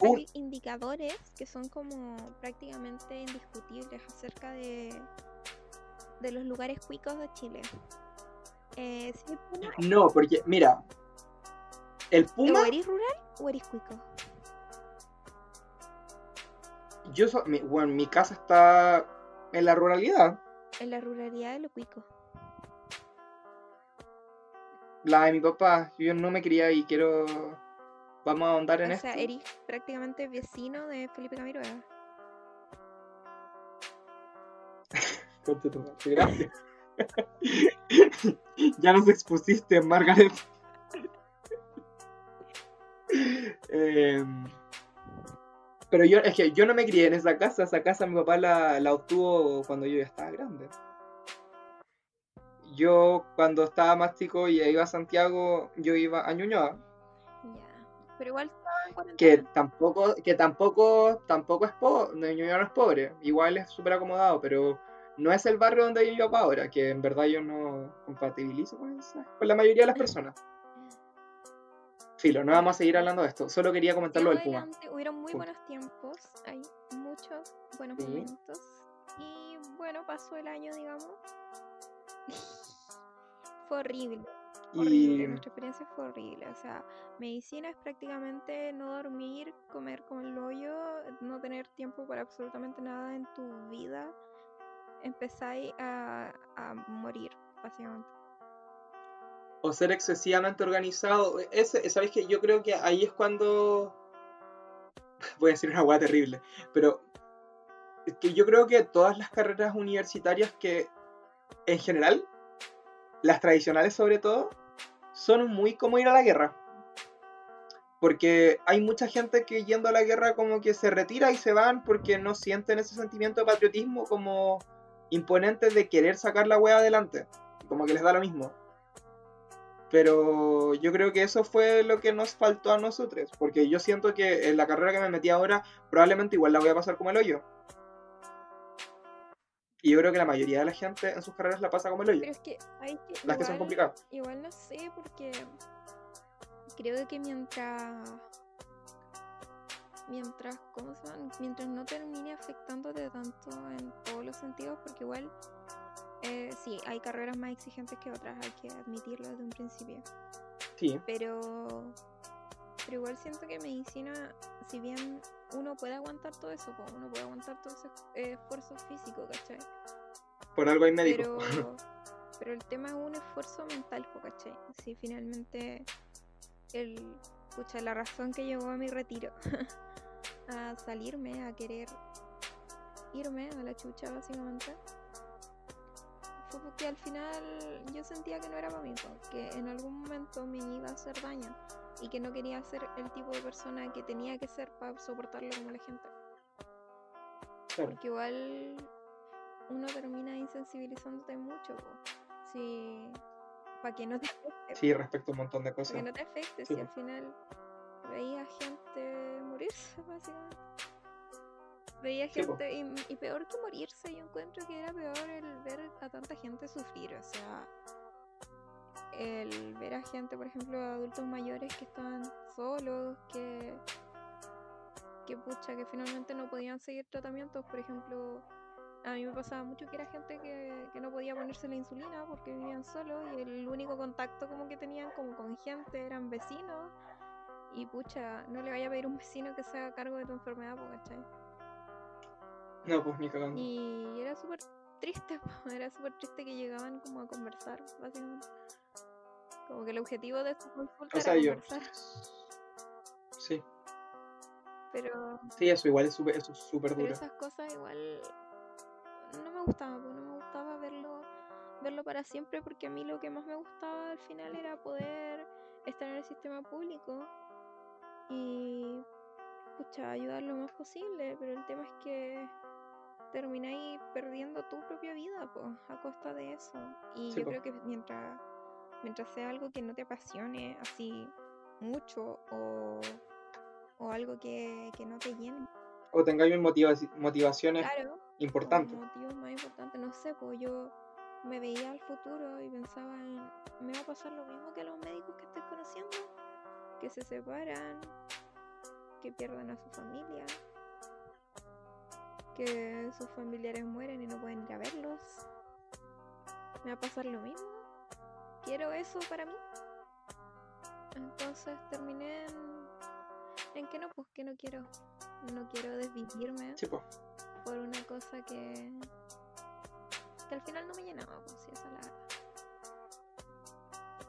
S1: Un-
S2: hay indicadores que son como prácticamente indiscutibles acerca de, de los lugares cuicos de Chile. Eh, hay puma,
S1: No, porque, mira, el puma,
S2: ¿O eres rural o eres cuico?
S1: Yo so- mi, bueno, mi casa está en la ruralidad,
S2: En la ruralidad de lo cuico.
S1: la de mi papá. Yo no me crié ahí, quiero. Vamos a ahondar en
S2: O
S1: esto.
S2: sea, eres prácticamente vecino de Felipe Camiroaga.
S1: Concha tu Gracias. ya nos expusiste, Margaret. Em, pero yo, es que yo no me crié en esa casa. Esa casa mi papá la, la obtuvo cuando yo ya estaba grande. Yo, cuando estaba más chico y iba a Santiago, yo iba a Ñuñoa.
S2: Ya. Pero igual
S1: que tampoco, que tampoco, tampoco es pobre, Ñuñoa no es pobre, igual es súper acomodado, pero no es el barrio donde yo vivo ahora, que en verdad yo no compatibilizo con, esa- con la mayoría de las personas. Filo, no vamos a seguir hablando de esto, solo quería comentar lo del Puma.
S2: Hubieron muy buenos tiempos. Hay muchos buenos
S1: Sí.
S2: momentos. Y bueno, pasó el año, digamos. fue horrible. horrible,
S1: Y
S2: nuestra experiencia fue horrible. O sea, medicina es prácticamente no dormir, comer como el hoyo, no tener tiempo para absolutamente nada en tu vida. Empezáis a, a morir, básicamente.
S1: O ser excesivamente organizado, ese, ¿sabéis que Yo creo que ahí es cuando... Voy a decir una hueá terrible, pero que yo creo que todas las carreras universitarias que, en general, las tradicionales sobre todo, son muy como ir a la guerra. Porque hay mucha gente que yendo a la guerra como que se retira y se van porque no sienten ese sentimiento de patriotismo como imponente de querer sacar la wea adelante. Como que les da lo mismo. Pero yo creo que eso fue lo que nos faltó a nosotros. Porque yo siento que en la carrera que me metí ahora probablemente igual la voy a pasar como el hoyo. Y yo creo que la mayoría de la gente en sus carreras la pasa como el hoyo.
S2: Pero es que, ¿sabes qué?
S1: Las que son complicadas.
S2: Igual no sé, porque creo que mientras mientras, ¿cómo se llama? Mientras no termine afectándote tanto en todos los sentidos, porque igual eh, sí, hay carreras más exigentes que otras, hay que admitirlo desde un principio.
S1: Sí,
S2: Pero, pero igual siento que medicina, si bien uno puede aguantar todo eso, po, uno puede aguantar todo ese esfuerzo físico, ¿cachai?
S1: por algo hay médicos.
S2: Pero, pero el tema es un esfuerzo mental, po, ¿cachai? Si finalmente el, pucha, la razón que llevó a mi retiro, a salirme, a querer irme a la chucha básicamente, fue porque al final yo sentía que no era para mí, que en algún momento me iba a hacer daño y que no quería ser el tipo de persona que tenía que ser para soportarlo como la gente.
S1: Claro.
S2: Porque igual uno termina insensibilizándote mucho. Si. Para que no te afecte.
S1: Sí, respecto a un montón de
S2: Para
S1: cosas.
S2: que no te afecte,
S1: Sí,
S2: si al final veía gente morirse, básicamente. Veía
S1: Sí,
S2: gente, y, y peor que morirse, yo encuentro que era peor el ver a tanta gente sufrir, o sea, el ver a gente, por ejemplo, adultos mayores que estaban solos, que, que pucha, que finalmente no podían seguir tratamientos, por ejemplo, a mí me pasaba mucho que era gente que, que no podía ponerse la insulina porque vivían solos y el único contacto como que tenían como con gente eran vecinos y pucha, no le vaya a pedir a un vecino que se haga cargo de tu enfermedad, ¿cachai?
S1: No, pues ni cagando.
S2: Y era súper triste, era súper triste que llegaban como a conversar, básicamente. Como que el objetivo de su consulta
S1: O sea,
S2: era
S1: yo.
S2: conversar,
S1: Sí,
S2: pero,
S1: sí, eso igual es súper eso es
S2: pero
S1: duro.
S2: esas cosas igual no me gustaban, po, no me gustaba verlo, verlo para siempre porque a mí lo que más me gustaba al final era poder estar en el sistema público y pucha, ayudar lo más posible, pero el tema es que termináis perdiendo tu propia vida po, a costa de eso. Y
S1: Sí,
S2: yo
S1: po.
S2: creo que mientras, mientras sea algo que no te apasione así mucho o, o algo que, que no te llene,
S1: O tengáis motiva- motivaciones
S2: claro,
S1: importantes.
S2: motivos más importantes, no sé, pues yo me veía al futuro y pensaba en, me va a pasar lo mismo que a los médicos que estoy conociendo, que se separan, que pierden a su familia, que sus familiares mueren y no pueden ir a verlos. Me va a pasar lo mismo. Quiero eso para mí. Entonces terminé en, en que no, pues que no quiero. No quiero desvivirme
S1: Sí, pues.
S2: por una cosa que, que al final no me llenaba, pues sí, esa es la verdad.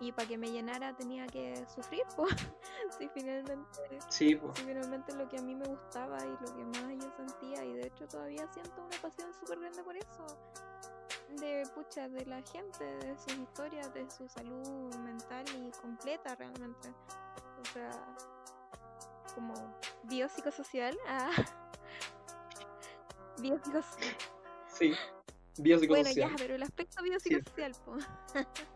S2: Y para que me llenara tenía que sufrir, pues. Si finalmente,
S1: Sí,
S2: si finalmente lo que a mí me gustaba y lo que más yo sentía, y de hecho todavía siento una pasión súper grande por eso. De pucha, de la gente, de sus historias, de su salud mental y completa realmente. O sea, como biopsicosocial. Ah. Biopsicosocial.
S1: Sí.
S2: Bueno,
S1: Biopsicosocial.
S2: ya, pero el aspecto biopsicosocial, po.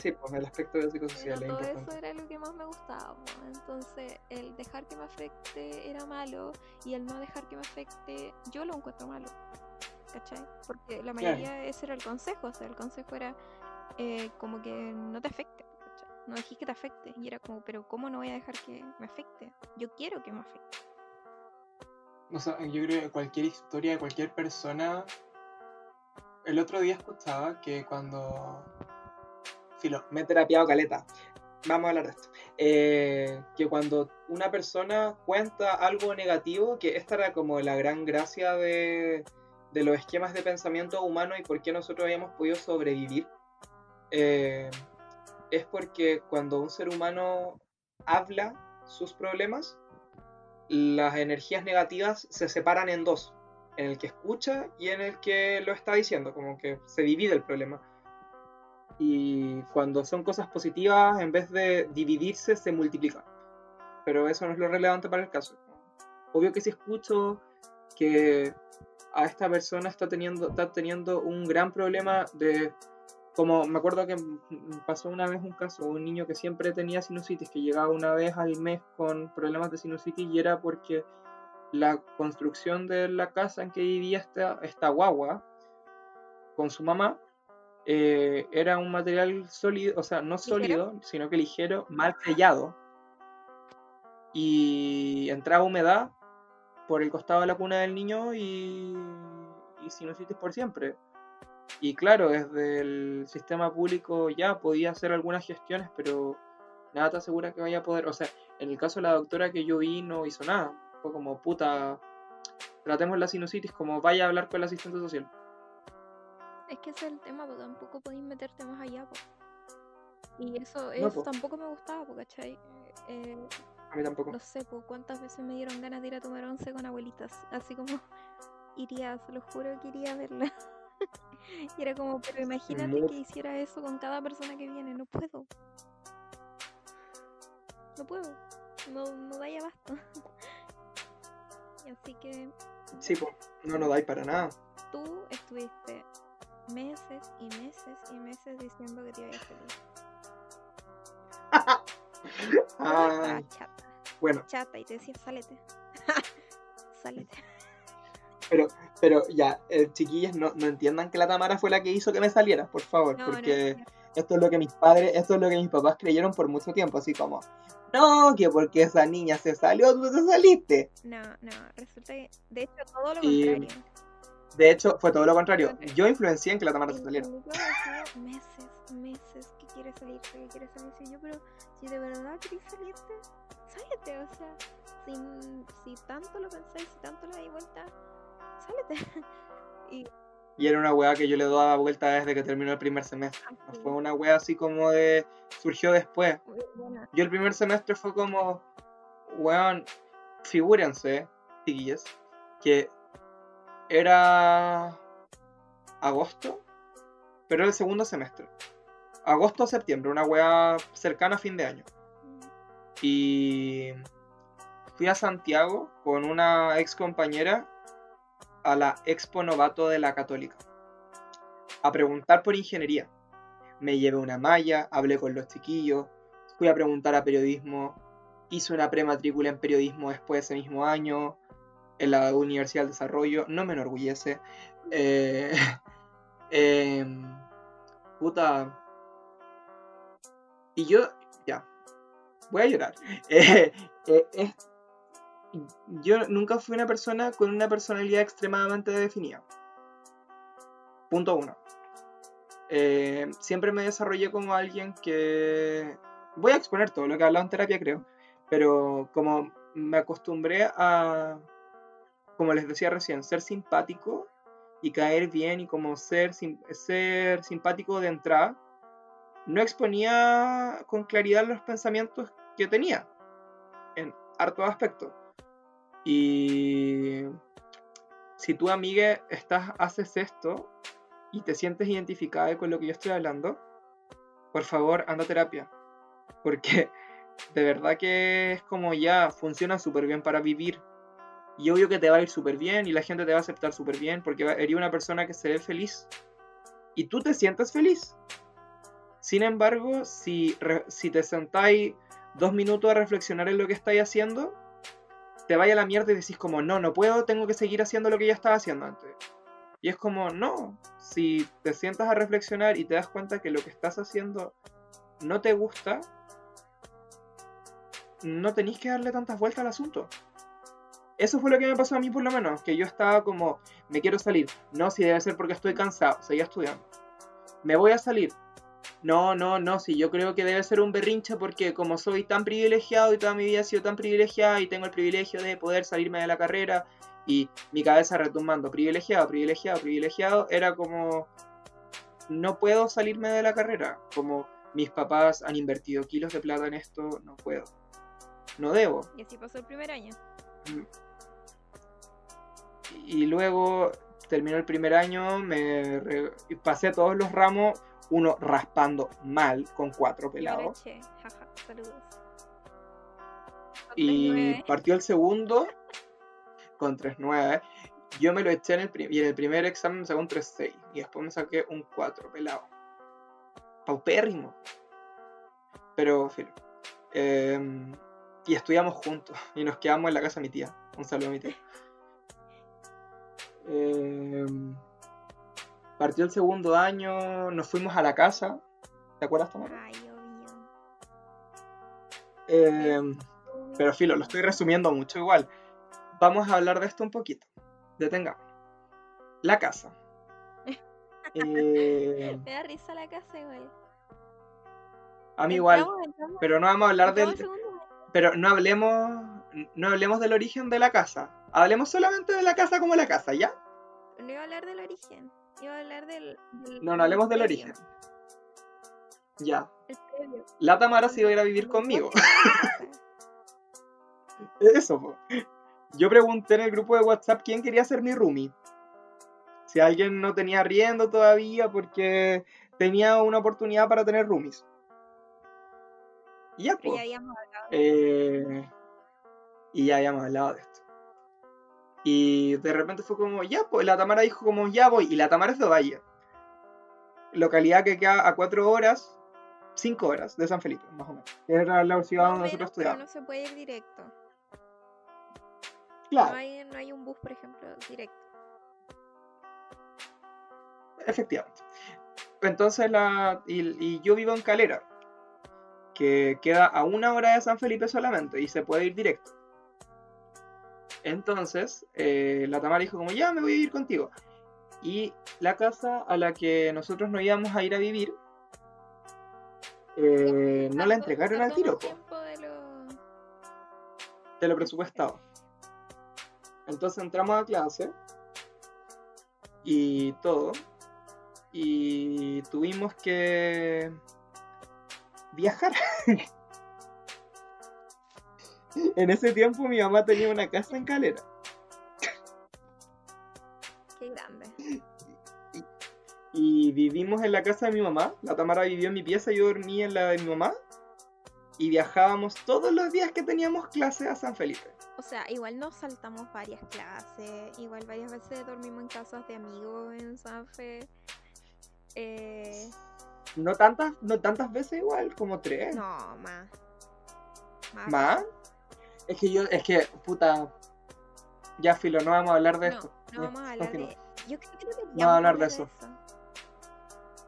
S1: Sí, pues el aspecto
S2: Pero
S1: es
S2: todo eso era lo que más me gustaba, po. Entonces, el dejar que me afecte era malo y el no dejar que me afecte, yo lo encuentro malo. ¿Cachai? Porque la mayoría ese era el consejo, o sea, el consejo era eh, como que no te afecte. ¿cachai? No dejes que te afecte. Y era como, pero ¿cómo no voy a dejar que me afecte? Yo quiero que me afecte.
S1: O sea, yo creo que cualquier historia de cualquier persona. El otro día escuchaba que cuando. Filo, me he terapiado caleta. Vamos a hablar de esto. Eh, que cuando una persona cuenta algo negativo, que esta era como la gran gracia de, de los esquemas de pensamiento humano y por qué nosotros habíamos podido sobrevivir, eh, es porque cuando un ser humano habla sus problemas, las energías negativas se separan en dos, en el que escucha y en el que lo está diciendo, como que se divide el problema. Y cuando son cosas positivas, en vez de dividirse, se multiplican. Pero eso no es lo relevante para el caso. Obvio que si escucho que a esta persona está teniendo, está teniendo un gran problema de... Como me acuerdo que pasó una vez un caso, un niño que siempre tenía sinusitis, que llegaba una vez al mes con problemas de sinusitis y era porque la construcción de la casa en que vivía esta, esta guagua con su mamá eh, era un material sólido, o sea, no sólido, sino que ligero, mal sellado. y entraba humedad por el costado de la cuna del niño y, y sinusitis por siempre. Y claro, desde el sistema público ya podía hacer algunas gestiones, pero nada te asegura que vaya a poder. O sea, en el caso de la doctora que yo vi no hizo nada. Fue como, puta, tratemos la sinusitis como vaya a hablar con el asistente social.
S2: Es que ese es el tema, porque tampoco podéis meterte más allá. po. Y eso, eso tampoco me gustaba, po, ¿cachai? Eh,
S1: A mí tampoco.
S2: no sé, po, cuántas veces me dieron ganas de ir a tomar once con abuelitas. Así como iría, se lo juro que iría a verla. y era como, pero imagínate que hiciera eso con cada persona que viene. No puedo. No puedo. No, no da y así que
S1: Sí, pues, no nos dais para nada.
S2: tú estuviste meses y meses y meses diciendo que te ibas a salir. Yo estaba
S1: Ay,
S2: chata,
S1: bueno,
S2: chata y te decía, sálete. sálete.
S1: pero, pero ya, eh, chiquillas, no, no entiendan que la Tamara fue la que hizo que me saliera, por favor,
S2: no,
S1: porque
S2: no.
S1: esto es lo que mis padres, esto es lo que mis papás creyeron por mucho tiempo, así como, no, que porque esa niña se salió, tú te saliste.
S2: No, no, resulta que, de hecho, todo lo
S1: Y-
S2: contrario.
S1: De hecho, fue todo lo contrario. Yo influencié en que la Tamara se saliera.
S2: mi papá decía meses, meses que quiere salirte, que quiere salirse. Y yo, pero si de verdad querés salirte, sálete. O sea, si, si tanto lo pensáis, si tanto le dais vuelta, sálete. y
S1: Y era una weá que yo le daba vuelta desde que terminó el primer semestre.
S2: Así,
S1: fue una weá así como de. surgió después. Yo el primer semestre fue como. Weón, figúrense, chiquillas, que era agosto, pero era el segundo semestre. Agosto o septiembre, una weá cercana a fin de año. Y fui a Santiago con una ex compañera a la Expo Novato de la Católica a preguntar por ingeniería. Me llevé una malla, hablé con los chiquillos, fui a preguntar a periodismo, hice una prematrícula en periodismo después de ese mismo año en la Universidad del Desarrollo, no me enorgullece. Eh, em, puta. Y yo, ya, voy a llorar. Eh, eh, yo nunca fui una persona con una personalidad extremadamente definida. Punto uno. Eh, siempre me desarrollé como alguien que... Voy a exponer todo lo que he hablado en terapia, creo. Pero como me acostumbré a, como les decía recién, ser simpático y caer bien y como ser, ser simpático de entrada, no exponía con claridad los pensamientos que tenía en hartos aspectos. Y si tú, amiga, estás, haces esto y te sientes identificada con lo que yo estoy hablando, por favor, anda a terapia. Porque de verdad que es como ya funciona súper bien para vivir. Y obvio que te va a ir súper bien y la gente te va a aceptar súper bien porque eres una persona que se ve feliz. Y tú te sientes feliz. Sin embargo, si, si te sentáis dos minutos a reflexionar en lo que estáis haciendo, te vaya a la mierda y decís como, no, no puedo, tengo que seguir haciendo lo que ya estaba haciendo antes. Y es como, no, si te sientas a reflexionar y te das cuenta que lo que estás haciendo no te gusta, no tenéis que darle tantas vueltas al asunto. Eso fue lo que me pasó a mí por lo menos, que yo estaba como, me quiero salir. No, si debe ser porque estoy cansado, seguía estudiando. Me voy a salir. No, no, no, si yo creo que debe ser un berrinche porque como soy tan privilegiado y toda mi vida he sido tan privilegiada y tengo el privilegio de poder salirme de la carrera y mi cabeza retumbando, privilegiado, privilegiado, privilegiado, era como, no puedo salirme de la carrera, como mis papás han invertido kilos de plata en esto, no puedo, no debo.
S2: Y así pasó el primer año.
S1: Y luego terminó el primer año, me re- pasé todos los ramos, uno raspando mal con cuatro pelados. Y
S2: 3.9.
S1: partió el segundo con 3.9. Yo me lo eché en el, y en el primer examen me saqué un 3.6 y después me saqué un 4 pelado. Paupérrimo. Pero, filo. Em, y estudiamos juntos y nos quedamos en la casa de mi tía. Un saludo a mi tía. Em, partió el segundo año, nos fuimos a la casa. ¿Te acuerdas, Tamara?
S2: Ay, obvio. Obvio.
S1: Pero filo, lo estoy resumiendo mucho igual. Vamos a hablar de esto un poquito. Detengamos. La casa. Eh,
S2: Me da risa la casa igual.
S1: a mí igual.
S2: Entramos, entramos,
S1: Pero no vamos a hablar del. Pero no hablemos. No hablemos del origen de la casa. Hablemos solamente de la casa como la casa, ¿ya?
S2: No iba a hablar del origen. Iba a hablar del. del-
S1: No, no hablemos del origen. Ya. La Tamara se iba a ir a vivir conmigo. Eso, po. Yo pregunté en el grupo de WhatsApp quién quería ser mi roomie. Si alguien no tenía riendo todavía porque tenía una oportunidad para tener roomies. Y ya, pues.
S2: ya habíamos hablado.
S1: Eh, y ya habíamos hablado de esto. Y de repente fue como, ya, pues la Tamara dijo como, ya voy. Y la Tamara es de Valle. Localidad que queda a cuatro horas, cinco horas de San Felipe, más o menos. Que era la ciudad donde nosotros
S2: menos,
S1: estudiábamos.
S2: no se puede ir directo.
S1: Claro,
S2: No, hay, no hay un bus, por ejemplo, directo.
S1: efectivamente. Entonces la. Y, y yo vivo en Calera. Que queda a una hora de San Felipe solamente. Y se puede ir directo. Entonces, eh, la Tamara dijo como, ya me voy a ir contigo. Y la casa a la que nosotros nos íbamos a ir a vivir, eh, no la entregaron al tiro,
S2: lo-
S1: de lo presupuestado. Entonces entramos a clase y todo. Y tuvimos que viajar. en ese tiempo mi mamá tenía una casa en Calera.
S2: Qué grande.
S1: Y vivimos en la casa de mi mamá. La Tamara vivió en mi pieza, yo dormí en la de mi mamá. Y viajábamos todos los días que teníamos clase a San Felipe.
S2: O sea, igual nos saltamos varias clases, igual varias veces dormimos en casas de amigos en Sanfe. Eh,
S1: No tantas, no tantas veces igual, como tres.
S2: no, más. Más.
S1: ¿Más? Es que yo, es que, puta. Ya, filo, no vamos a hablar de
S2: No,
S1: esto.
S2: no vamos a hablar de. Yo creo que
S1: No hablar de eso.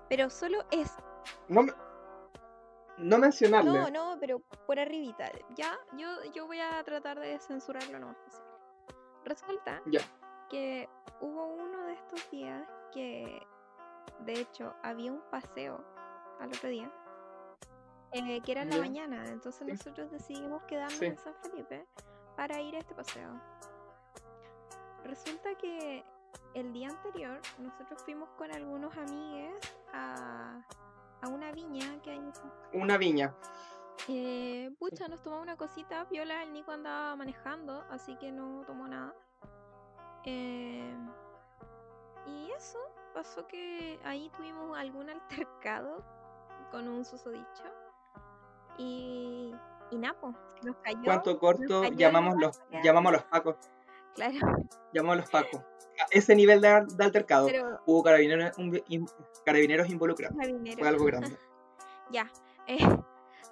S2: Pero solo es.
S1: No, me- no mencionarle.
S2: No, no, pero por arribita. Ya, yo, yo voy a tratar de censurarlo lo más posible. Resulta
S1: Ya.
S2: que hubo uno de estos días que, de hecho, había un paseo al otro día, eh, que era en la mañana. Entonces
S1: Sí.
S2: nosotros decidimos quedarnos
S1: Sí.
S2: en San Felipe para ir a este paseo. Resulta que el día anterior nosotros fuimos con algunos amigues a, a una viña que hay en San
S1: Una viña.
S2: eh, pucha, nos tomamos una cosita, Viola, el Nico andaba manejando, así que no tomó nada. Eh, y eso, pasó que ahí tuvimos algún altercado con un susodicho. Y, y Napo, nos cayó.
S1: Cuanto corto,
S2: cayó
S1: llamamos
S2: la
S1: los, llamamos a los pacos.
S2: Claro,
S1: Llamamos a los pacos. A ese nivel de, de altercado.
S2: pero
S1: Hubo carabineros, un- in- carabineros involucrados.
S2: carabinero.
S1: Fue algo grande.
S2: Ya, eh,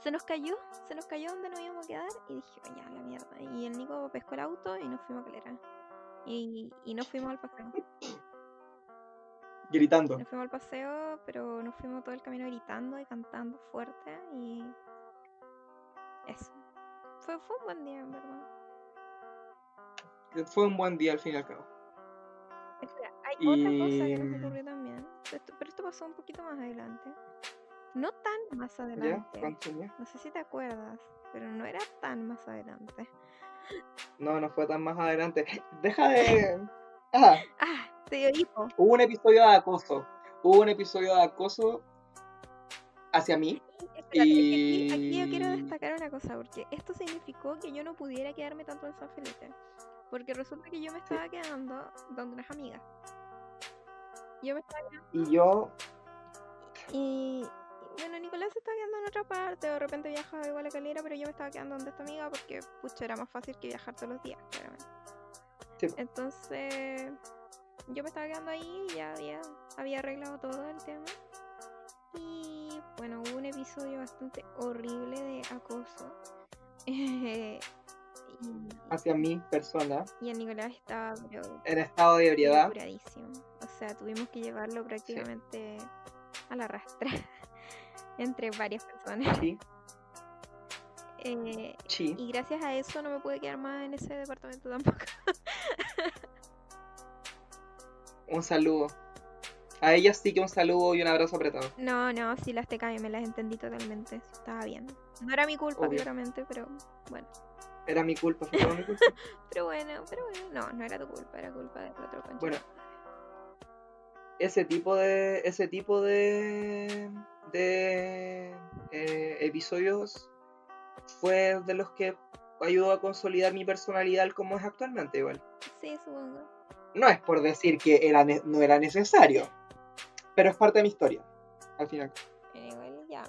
S2: se nos cayó, se nos cayó donde nos íbamos a quedar y dije, ya, la mierda. Y el Nico pescó el auto y nos fuimos a Calera. Y, y nos fuimos al paseo.
S1: Gritando.
S2: Nos fuimos al paseo, pero nos fuimos todo el camino gritando y cantando fuerte y eso. Fue, fue un buen día, en verdad.
S1: Fue un buen día al fin y al cabo.
S2: Espera, hay otra cosa que
S1: Y-
S2: nos ocurrió también. Esto- pero esto pasó un poquito más adelante. No tan más adelante. No sé si te acuerdas, pero no era tan más adelante.
S1: No, no fue tan más adelante. Deja de. Ah,
S2: Ah, te dio hipo.
S1: hubo un episodio de acoso. Hubo un episodio de acoso hacia mí.
S2: Que aquí, aquí yo quiero
S1: Y-
S2: destacar una cosa, porque esto significó que yo no pudiera quedarme tanto en San Felipe. Porque resulta que yo me estaba quedando donde unas amigas. Yo me estaba quedando
S1: Y yo.
S2: y, y bueno, Nicolás se estaba quedando en otra parte, de repente viajaba igual a Calera, pero yo me estaba quedando donde esta amiga porque, pucha, era más fácil que viajar todos los días, claramente.
S1: Sí.
S2: Entonces, yo me estaba quedando ahí y ya había, había arreglado todo el tema. Y episodio bastante horrible de acoso. y,
S1: hacia mi persona
S2: y el Nicolás estaba
S1: en estado de ebriedad.
S2: O sea, tuvimos que llevarlo prácticamente a la rastra entre varias personas.
S1: Sí.
S2: Eh,
S1: Sí,
S2: y gracias a eso no me pude quedar más en ese departamento tampoco.
S1: un saludo. A ella sí que un saludo y un abrazo apretado.
S2: No, no, sí las te caen, me las entendí totalmente. Estaba bien. No era mi culpa,
S1: Obvio.
S2: claramente, pero bueno.
S1: Era mi culpa, fue mi culpa.
S2: Pero bueno, pero bueno. No, no era tu culpa, era culpa del otro concha.
S1: Bueno, ese tipo de ese tipo de de eh, episodios fue de los que ayudó a consolidar mi personalidad como es actualmente igual
S2: Sí, supongo.
S1: no es por decir que era ne- no era necesario pero es parte de mi historia al final
S2: igual ya.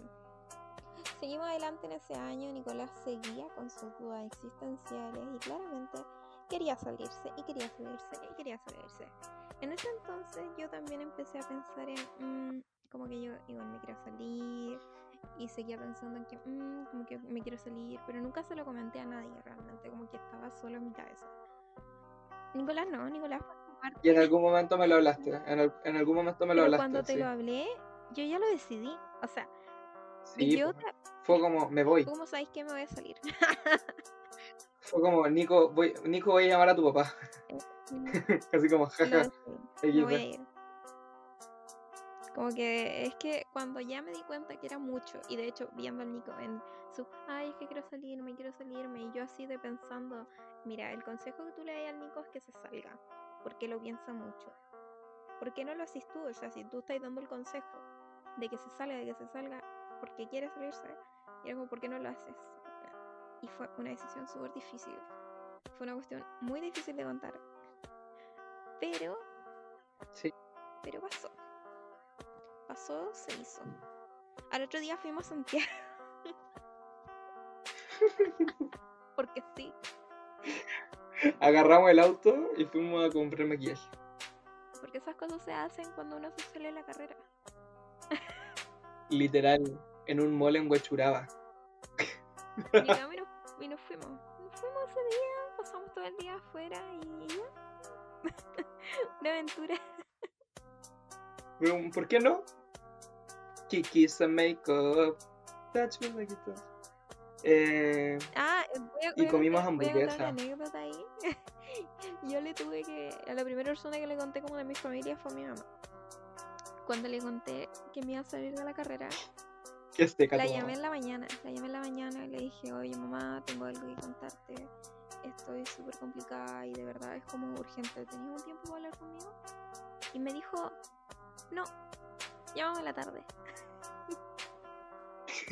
S2: Seguimos adelante en ese año. Nicolás seguía con sus dudas existenciales y claramente quería salirse y quería salirse y quería salirse. En ese entonces yo también empecé a pensar en mm, como que yo igual me quiero salir y seguía pensando en que mm, como que me quiero salir, pero nunca se lo comenté a nadie realmente, como que estaba solo en mi cabeza. Nicolás no, Nicolás parte,
S1: y en algún momento me lo hablaste en, al- en algún momento me lo
S2: pero
S1: hablaste
S2: cuando te
S1: sí.
S2: lo hablé, yo ya lo decidí. O sea,
S1: Sí,
S2: yo
S1: po.
S2: te-
S1: fue como me voy
S2: ¿Cómo sabéis que me voy a salir?
S1: fue como Nico voy Nico voy a llamar a tu papá así como jaja
S2: me voy a
S1: XD.
S2: ir. Como que es que cuando ya me di cuenta que era mucho, y de hecho viendo al Nico en su, ay, es que quiero salirme, quiero salirme, y yo así de pensando, mira, el consejo que tú le das al Nico es que se salga, porque lo piensa mucho. ¿Por qué no lo haces tú? O sea, si tú estás dando el consejo de que se salga, de que se salga, porque quiere salirse, y como, ¿por qué no lo haces? Y fue una decisión súper difícil. Fue una cuestión muy difícil de contar. Pero
S1: sí
S2: pero pasó. Pasó, se hizo. Al otro día fuimos a Santiago. Porque sí.
S1: agarramos el auto y fuimos a comprar maquillaje
S2: Porque esas cosas se hacen cuando uno se sale de la carrera.
S1: literal en un mall en Huechuraba
S2: Llegamos y nos, y nos fuimos. Nos fuimos ese día, pasamos todo el día afuera y ya. Una aventura.
S1: ¿Por qué no? Kiki's a makeup. Touch me like it. Eh,
S2: Ah, voy a,
S1: Y
S2: voy a
S1: comimos
S2: voy a contar
S1: hamburguesa.
S2: una anécdota ahí. Yo le tuve que. A la primera persona que le conté como de mi familia fue a mi mamá. Cuando le conté que me iba a salir de la carrera, la llamé en la mañana. La llamé en la mañana y le dije, oye mamá, tengo algo que contarte. Estoy súper complicada y de verdad es como urgente. ¿Tenías un tiempo para hablar conmigo? Y me dijo, no, llámame en la tarde.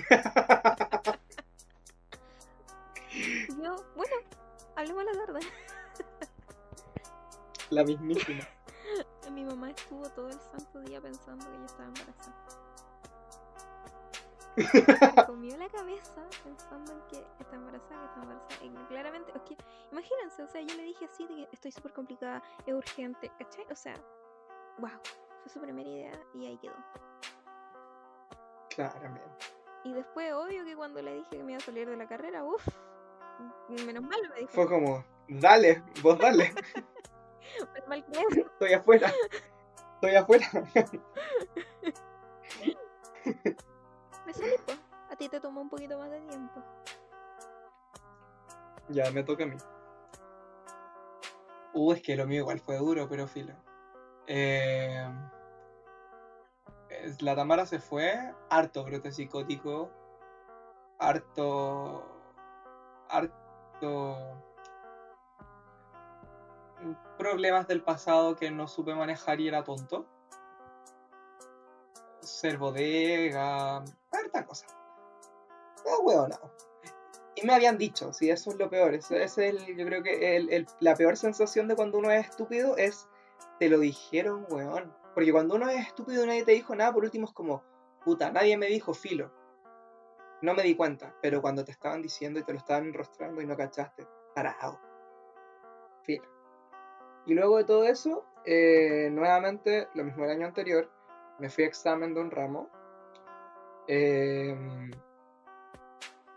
S2: Yo, bueno, hablemos la tarde.
S1: La mismísima.
S2: Mi mamá estuvo todo el santo día pensando que yo estaba embarazada. Me comió la cabeza pensando en que está embarazada, que está embarazada. Y claramente, que, imagínense, o sea, yo le dije así de que estoy súper complicada, es urgente, ¿cachai? O sea, wow, fue su primera idea y ahí quedó.
S1: Claramente.
S2: Y después, obvio que cuando le dije que me iba a salir de la carrera, uff, menos mal me dijo.
S1: Fue como, dale, vos dale.
S2: Menos mal que.
S1: Estoy afuera. Estoy afuera.
S2: Me salí, pues. A ti te tomó un poquito más de tiempo.
S1: ya, me toca a mí. Uh, es que lo mío igual fue duro, pero filo. Eh, la Tamara se fue, harto brote psicótico, harto. Harto. problemas del pasado que no supe manejar y era tonto. Ser bodega, harta cosa. Oh, huevonao. Y me habían dicho, sí, eso es lo peor. Eso es el, yo creo que el- el- la peor sensación de cuando uno es estúpido es te lo dijeron, weón. Porque cuando uno es estúpido y nadie te dijo nada, por último es como, puta, nadie me dijo filo. No me di cuenta, pero cuando te estaban diciendo y te lo estaban enrostrando y no cachaste, parado. Filo. Y luego de todo eso, eh, nuevamente, lo mismo el año anterior, me fui a examen de un ramo. em,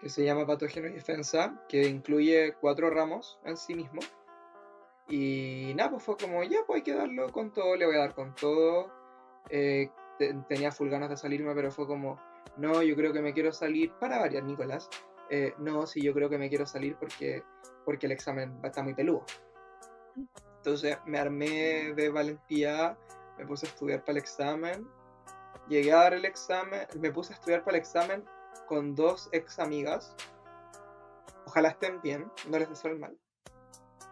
S1: que se llama Patógeno y Defensa, que incluye cuatro ramos en sí mismo. Y nada, pues fue como, ya, pues hay que darlo con todo, le voy a dar con todo. Eh, te- tenía full de salirme, pero fue como, no, yo creo que me quiero salir para variar, Nicolás. eh, no, si yo creo que me quiero salir porque, porque el examen va a estar muy peludo. Entonces me armé de valentía, me puse a estudiar para el examen, llegué a dar el examen, me puse a estudiar para el examen con dos ex amigas. Ojalá estén bien, no les deseo el mal.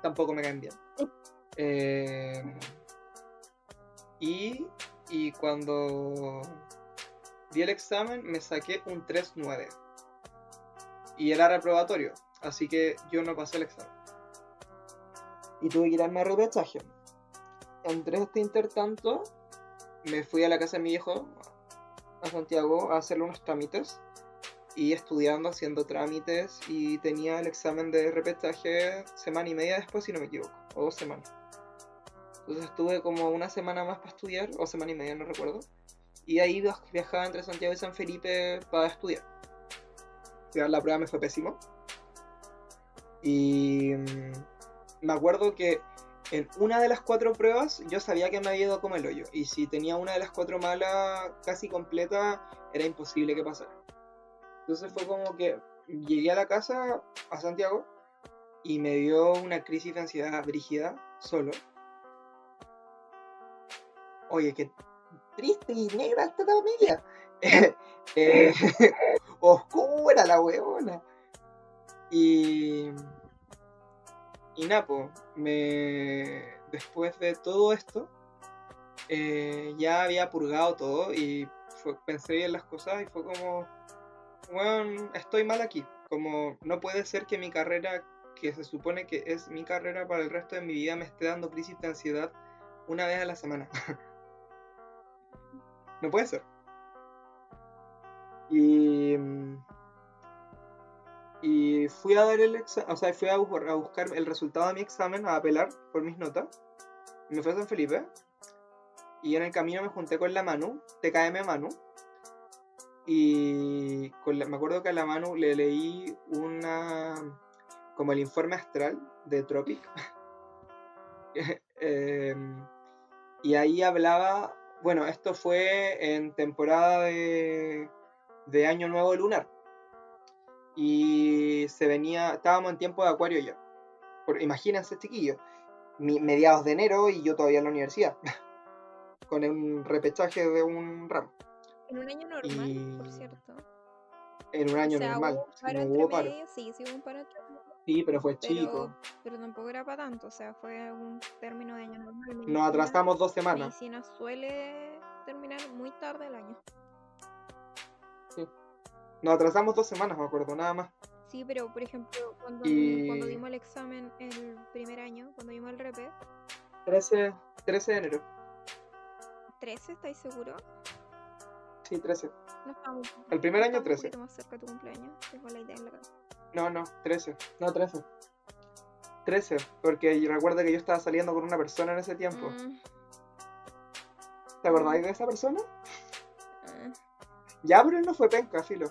S1: Tampoco me caen bien. Eh, y, y cuando di el examen me saqué un 3-9. Y era reprobatorio, así que yo no pasé el examen. Y tuve que irme a repechaje. Entre este intertanto, me fui a la casa de mi hijo, a Santiago, a hacerle unos trámites. Y estudiando, haciendo trámites. Y tenía el examen de repetaje semana y media después, si no me equivoco. O dos semanas. Entonces estuve como una semana más para estudiar, o semana y media, no recuerdo. Y ahí viajaba entre Santiago y San Felipe para estudiar. La prueba me fue pésimo. Y mm, me acuerdo que en una de las cuatro pruebas yo sabía que me había ido como el hoyo. Y si tenía una de las cuatro malas casi completa, era imposible que pasara. Entonces fue como que llegué a la casa, a Santiago, y me dio una crisis de ansiedad brígida, solo. Oye, qué triste y negra esta familia. eh, oscura la huevona. Y y Napo, me... después de todo esto, eh, ya había purgado todo y pensé en las cosas y fue como, bueno, estoy mal aquí. Como no puede ser que mi carrera, que se supone que es mi carrera para el resto de mi vida, me esté dando crisis de ansiedad una vez a la semana. no puede ser. Y y fui a dar el examen, o sea, fui a, buscar el resultado de mi examen, a apelar por mis notas. Me fui a San Felipe. Y en el camino me junté con la Manu, TKM Manu. Y me acuerdo que a la Manu le leí una. como el informe astral de Tropic. Em, y ahí hablaba. Bueno, esto fue en temporada de, de Año Nuevo Lunar y se venía, estábamos en tiempo de acuario ya. Por, imagínense, chiquillo, mediados de enero y yo todavía en la universidad, con un repechaje de un ramo.
S2: En un año normal, por cierto.
S1: En un año normal.
S2: Hubo paro Sí, sí hubo un paro
S1: Sí, pero fue chico.
S2: Pero tampoco era para tanto, o sea, fue un término de año normal.
S1: Nos atrasamos dos semanas.
S2: Sí, nos suele terminar muy tarde el año.
S1: Nos atrasamos dos semanas, me acuerdo, nada más.
S2: Sí, pero por ejemplo, cuando, dimos el examen el primer año, cuando dimos el RP.
S1: 13, 13 de enero.
S2: ¿13? ¿Estáis seguro?
S1: Sí, 13. No estamos. El primer año, 13.
S2: Un más cerca de tu cumpleaños. Tengo la idea en la cabeza.
S1: No, no, 13. No, 13. 13, porque recuerda que yo estaba saliendo con una persona en ese tiempo. Mm. ¿Te acordáis de esa persona? Mm. Ya, pero él no fue penca, filo.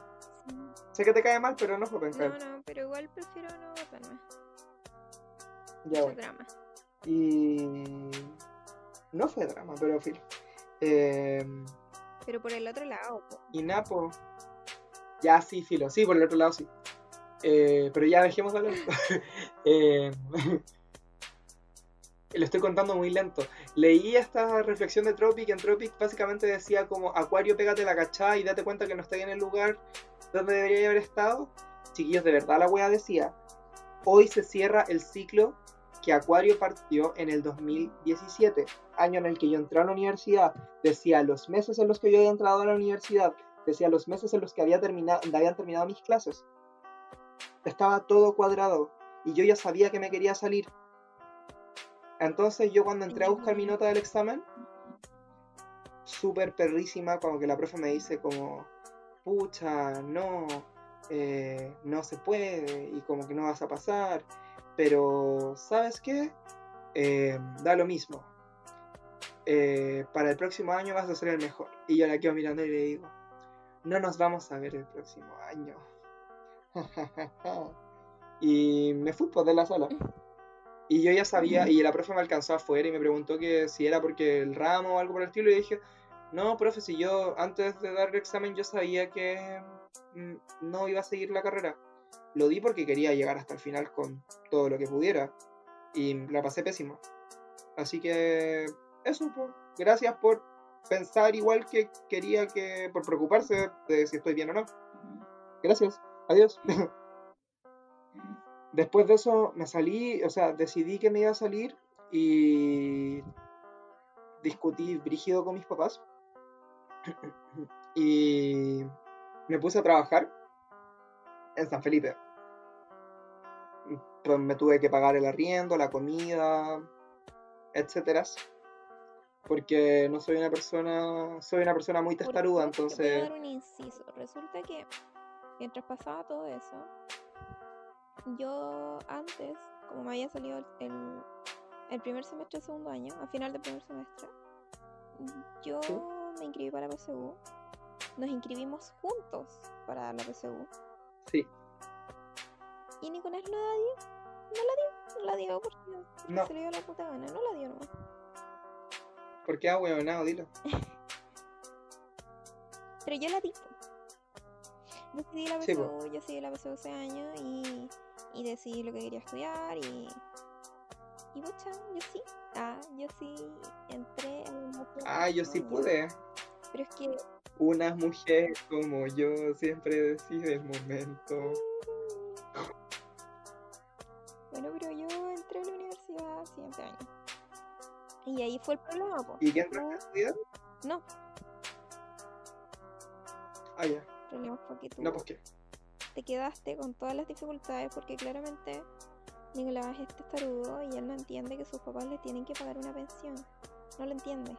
S1: Sé que te cae mal, pero no fue pensar.
S2: No, no, pero igual prefiero no votarme.
S1: Ya fue drama. Y. No fue drama, pero filo. Eh...
S2: Pero por el otro lado.
S1: Y Napo. Ya sí, filo. Sí, por el otro lado sí. Eh, pero ya dejemos de hablar. eh, lo estoy contando muy lento. Leí esta reflexión de Tropic. En Tropic básicamente decía como Acuario, pégate la cachada y date cuenta que no está en el lugar donde debería haber estado. Chiquillos, de verdad la wea decía. Hoy se cierra el ciclo que Acuario partió en el 2017, año en el que yo entré a la universidad. Decía los meses en los que yo había entrado a la universidad. Decía los meses en los que había terminado, habían terminado mis clases. Estaba todo cuadrado y yo ya sabía que me quería salir entonces yo cuando entré a buscar mi nota del examen, súper perrísima, como que la profe me dice como, pucha, no, eh, no se puede y como que no vas a pasar, pero ¿sabes qué? Eh, da lo mismo. Eh, para el próximo año vas a ser el mejor. Y yo la quedo mirando y le digo, no nos vamos a ver el próximo año. y me fui pues, de la sala. Y yo ya sabía, y la profe me alcanzó afuera y me preguntó que si era porque el ramo o algo por el estilo, y dije, no, profe, si yo antes de dar el examen yo sabía que mm, no iba a seguir la carrera. lo di porque quería llegar hasta el final con todo lo que pudiera. Y la pasé pésimo. Así que eso, pues. Gracias por pensar igual que quería que. por preocuparse de si estoy bien o no. Gracias. Adiós. Después de eso me salí, o sea, decidí que me iba a salir y discutí brígido con mis papás. y me puse a trabajar en San Felipe. Pues me tuve que pagar el arriendo, la comida, etcétera. Porque no soy una persona, soy una persona muy testaruda, entonces.
S2: Voy a dar un inciso. Resulta que mientras pasaba todo eso, yo antes, como me había salido el, el primer semestre del segundo año, a final del primer semestre, yo me inscribí para la PSU. Nos inscribimos juntos para la PSU.
S1: Sí.
S2: Y Nicolás no la dio. No la dio. No la dio porque
S1: No.
S2: se le dio la puta gana. No la dio, no.
S1: ¿Por qué ahueonado? Dilo.
S2: Pero yo la di. Decidí la
S1: Sí,
S2: PSU, yo seguí la PSU ese año y, y decidí lo que quería estudiar y. Y pucha, yo sí. Ah, yo sí entré en la
S1: Ah, yo sí pude.
S2: Pero es que.
S1: Una mujer como yo siempre decide el momento.
S2: Bueno, pero yo entré a la universidad siguiente año. Y ahí fue el problema, po.
S1: ¿Y qué entraste a estudiar?
S2: No,
S1: Ah, ya.
S2: El problema fue que tú
S1: No, pues qué.
S2: te quedaste con todas las dificultades porque claramente Nicolás es testarudo y él no entiende que sus papás le tienen que pagar una pensión. No lo entiende.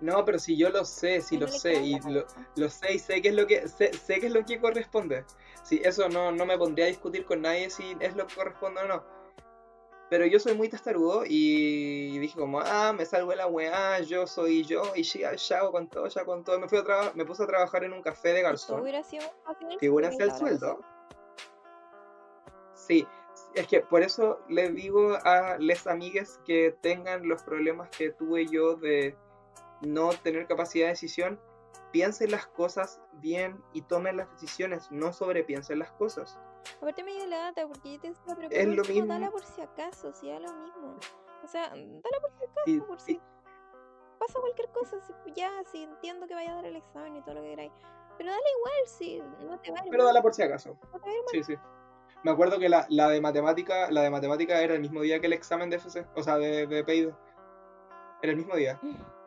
S1: No, pero si yo lo sé, si lo sé, y lo, lo sé y sé que es lo que sé, sé que es lo que corresponde. Sí, eso no, no me pondría a discutir con nadie si es lo que corresponde o no. Pero yo soy muy testarudo y dije como, ah, me salgo de la weá, yo soy yo, y ya, ya con todo, ya con todo. Me, fui a me puse a trabajar en un café de garzón.
S2: hubiera sido fácil
S1: el sueldo. Sí, es que por eso les digo a les amigues que tengan los problemas que tuve yo de no tener capacidad de decisión, piensen las cosas bien y tomen las decisiones, no sobrepiensen las cosas.
S2: Aparte me dio lata porque yo te decía, pero
S1: Es
S2: por
S1: lo mismo.
S2: dala por si acaso, si da lo mismo. O sea, dala por si acaso,
S1: Y-
S2: por
S1: y-
S2: si pasa cualquier cosa, si, ya, si entiendo que vaya a dar el examen y todo lo que queráis. Pero dale igual, si no te va a ir
S1: pero
S2: mal,
S1: dala por si acaso.
S2: no te va a ir mal.
S1: Sí, sí. Me acuerdo que la, la de matemática, la de matemática era el mismo día que el examen de FC, o sea, de, de PID. Era el mismo día.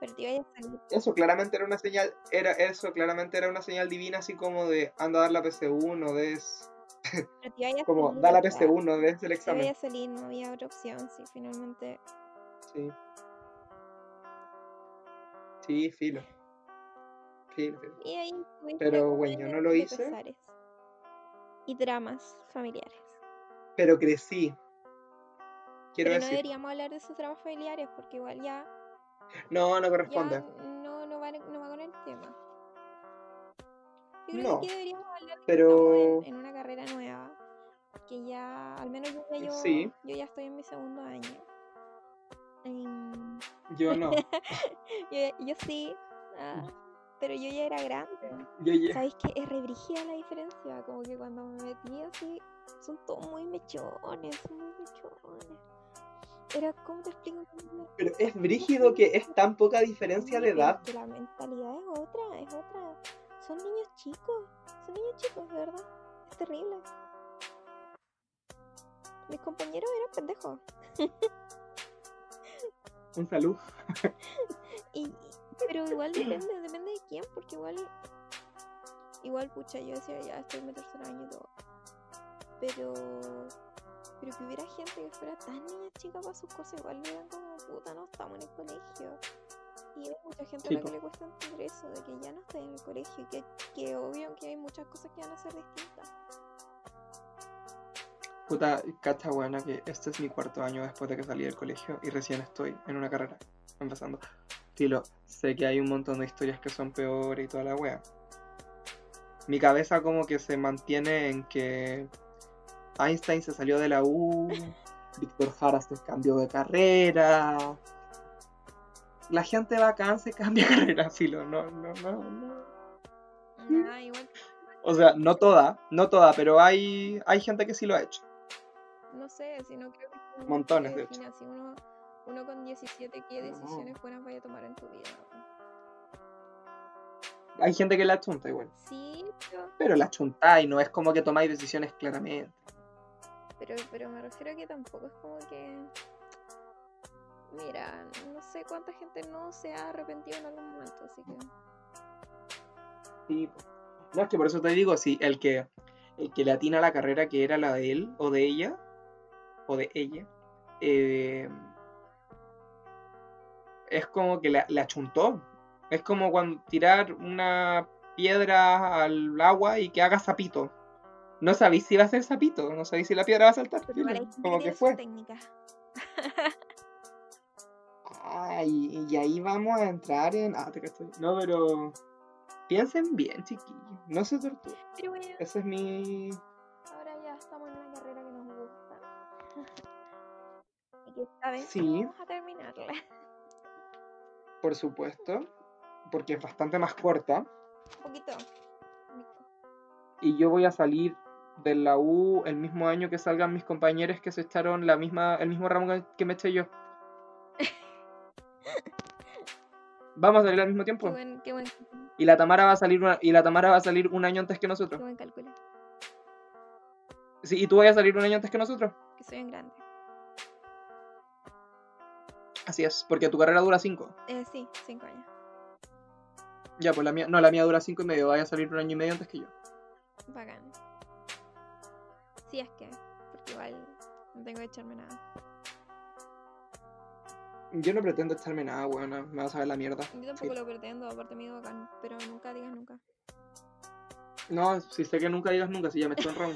S2: Pero te iba a salir.
S1: Eso claramente era una señal, era eso claramente era una señal divina así como de anda a dar la PC1, no des
S2: Pero te iba a
S1: como
S2: salir,
S1: da la
S2: o sea,
S1: PC1, no des el
S2: Te iba
S1: examen.
S2: a salir, no había otra opción, sí, finalmente.
S1: Sí. Sí, filo. Filo.
S2: Y ahí
S1: Pero bueno, no lo hice.
S2: pesares Y dramas familiares.
S1: Pero crecí. Quiero
S2: Pero no
S1: decir.
S2: deberíamos hablar de esos dramas familiares porque igual ya,
S1: No, no
S2: ya
S1: corresponde.
S2: no, no, va, no va con el tema. Yo creo
S1: No,
S2: que deberíamos hablar de
S1: pero-
S2: en, en una carrera nueva. Que ya, al menos yo yo,
S1: Sí.
S2: yo ya estoy en mi segundo año.
S1: Yo no.
S2: yo, yo sí, ah, pero yo ya era grande.
S1: Yo ya-
S2: ¿Sabéis que es re brígida la diferencia? Como que cuando me metí así, son todos muy mechones, son muy mechones. Era, ¿cómo te explico?
S1: Pero es brígido que es tan poca diferencia de edad.
S2: que la mentalidad es otra, es otra. Son niños chicos, son niños chicos, de verdad. Es terrible. Mis compañeros eran pendejos.
S1: Un salud.
S2: Y, y- pero igual depende, depende de quién, porque igual. Igual, pucha, yo decía, ya estoy en mi tercer año y todo. Pero. Pero que hubiera gente que fuera tan niña chica para sus cosas, igual le eran como, puta, no estamos en el colegio. Y hay mucha gente
S1: Sí,
S2: a la que le cuesta entender eso, de que ya no estoy en el colegio y que, que obvio que hay muchas cosas que van a ser distintas.
S1: Puta, cacha buena que este es mi cuarto año después de que salí del colegio y recién estoy en una carrera, empezando. Tilo, sé que hay un montón de historias que son peores y toda la wea. Mi cabeza como que se mantiene en que Einstein se salió de la U, Víctor Jara se cambió de carrera. La gente bacán se cambia de carrera, filo, no, no, no, no.
S2: Ah, igual
S1: O sea, no toda, no toda, pero hay, hay gente que sí lo ha hecho.
S2: No sé, si no creo que...
S1: Montones, de hecho.
S2: así, uno, uno con 17, ¿qué decisiones buenas vaya a tomar en tu vida?
S1: Hay gente que la chunta igual.
S2: Sí, pero,
S1: Pero la chunta y no es como que tomáis decisiones claramente.
S2: Pero, pero me refiero a que tampoco es como que... Mira, no sé cuánta gente no se ha arrepentido en algún momento, así que...
S1: Sí. No, es que por eso te digo, si el que, el que le atina la carrera que era la de él o de ella, o de ella, eh, es como que la, la chuntó. Es como cuando tirar una piedra al agua y que haga sapito. No sabéis si va a ser sapito, no sabéis si la piedra va a saltar.
S2: Gente
S1: Como
S2: que
S1: fue. Ay, y ahí vamos a entrar en. Ah, te cacho. No, pero. Piensen bien, chiquillos. No se torturen.
S2: Pero bueno,
S1: Ese es mi.
S2: ahora ya estamos en una carrera que nos gusta. y que esta vez
S1: Sí.
S2: vamos a terminarla.
S1: Por supuesto, porque es bastante más corta.
S2: Un poquito. un poquito.
S1: Y yo voy a salir de la U el mismo año que salgan mis compañeros que se echaron la misma, el mismo ramo que- me eché yo. Vamos a salir al mismo
S2: Qué
S1: tiempo.
S2: buen, qué buen,
S1: Y la Tamara va a salir una- y la Tamara va a salir un año antes que
S2: qué
S1: nosotros.
S2: buen cálculo.
S1: Sí, y tú vas a salir un año antes que nosotros.
S2: Que soy un grande.
S1: Así es, porque tu carrera dura cinco.
S2: Eh, sí, cinco años.
S1: Ya, pues la mía, no, la mía dura cinco y medio. Vaya a salir un año y medio antes que yo.
S2: Bacán. Sí, es que. Porque igual no tengo que echarme nada.
S1: Yo no pretendo echarme nada, weón. Me vas a ver la mierda.
S2: Yo tampoco
S1: Sí.
S2: lo pretendo, aparte me bacán. Pero nunca digas nunca.
S1: No, si sé que nunca digas nunca, si ya me echo en ramo.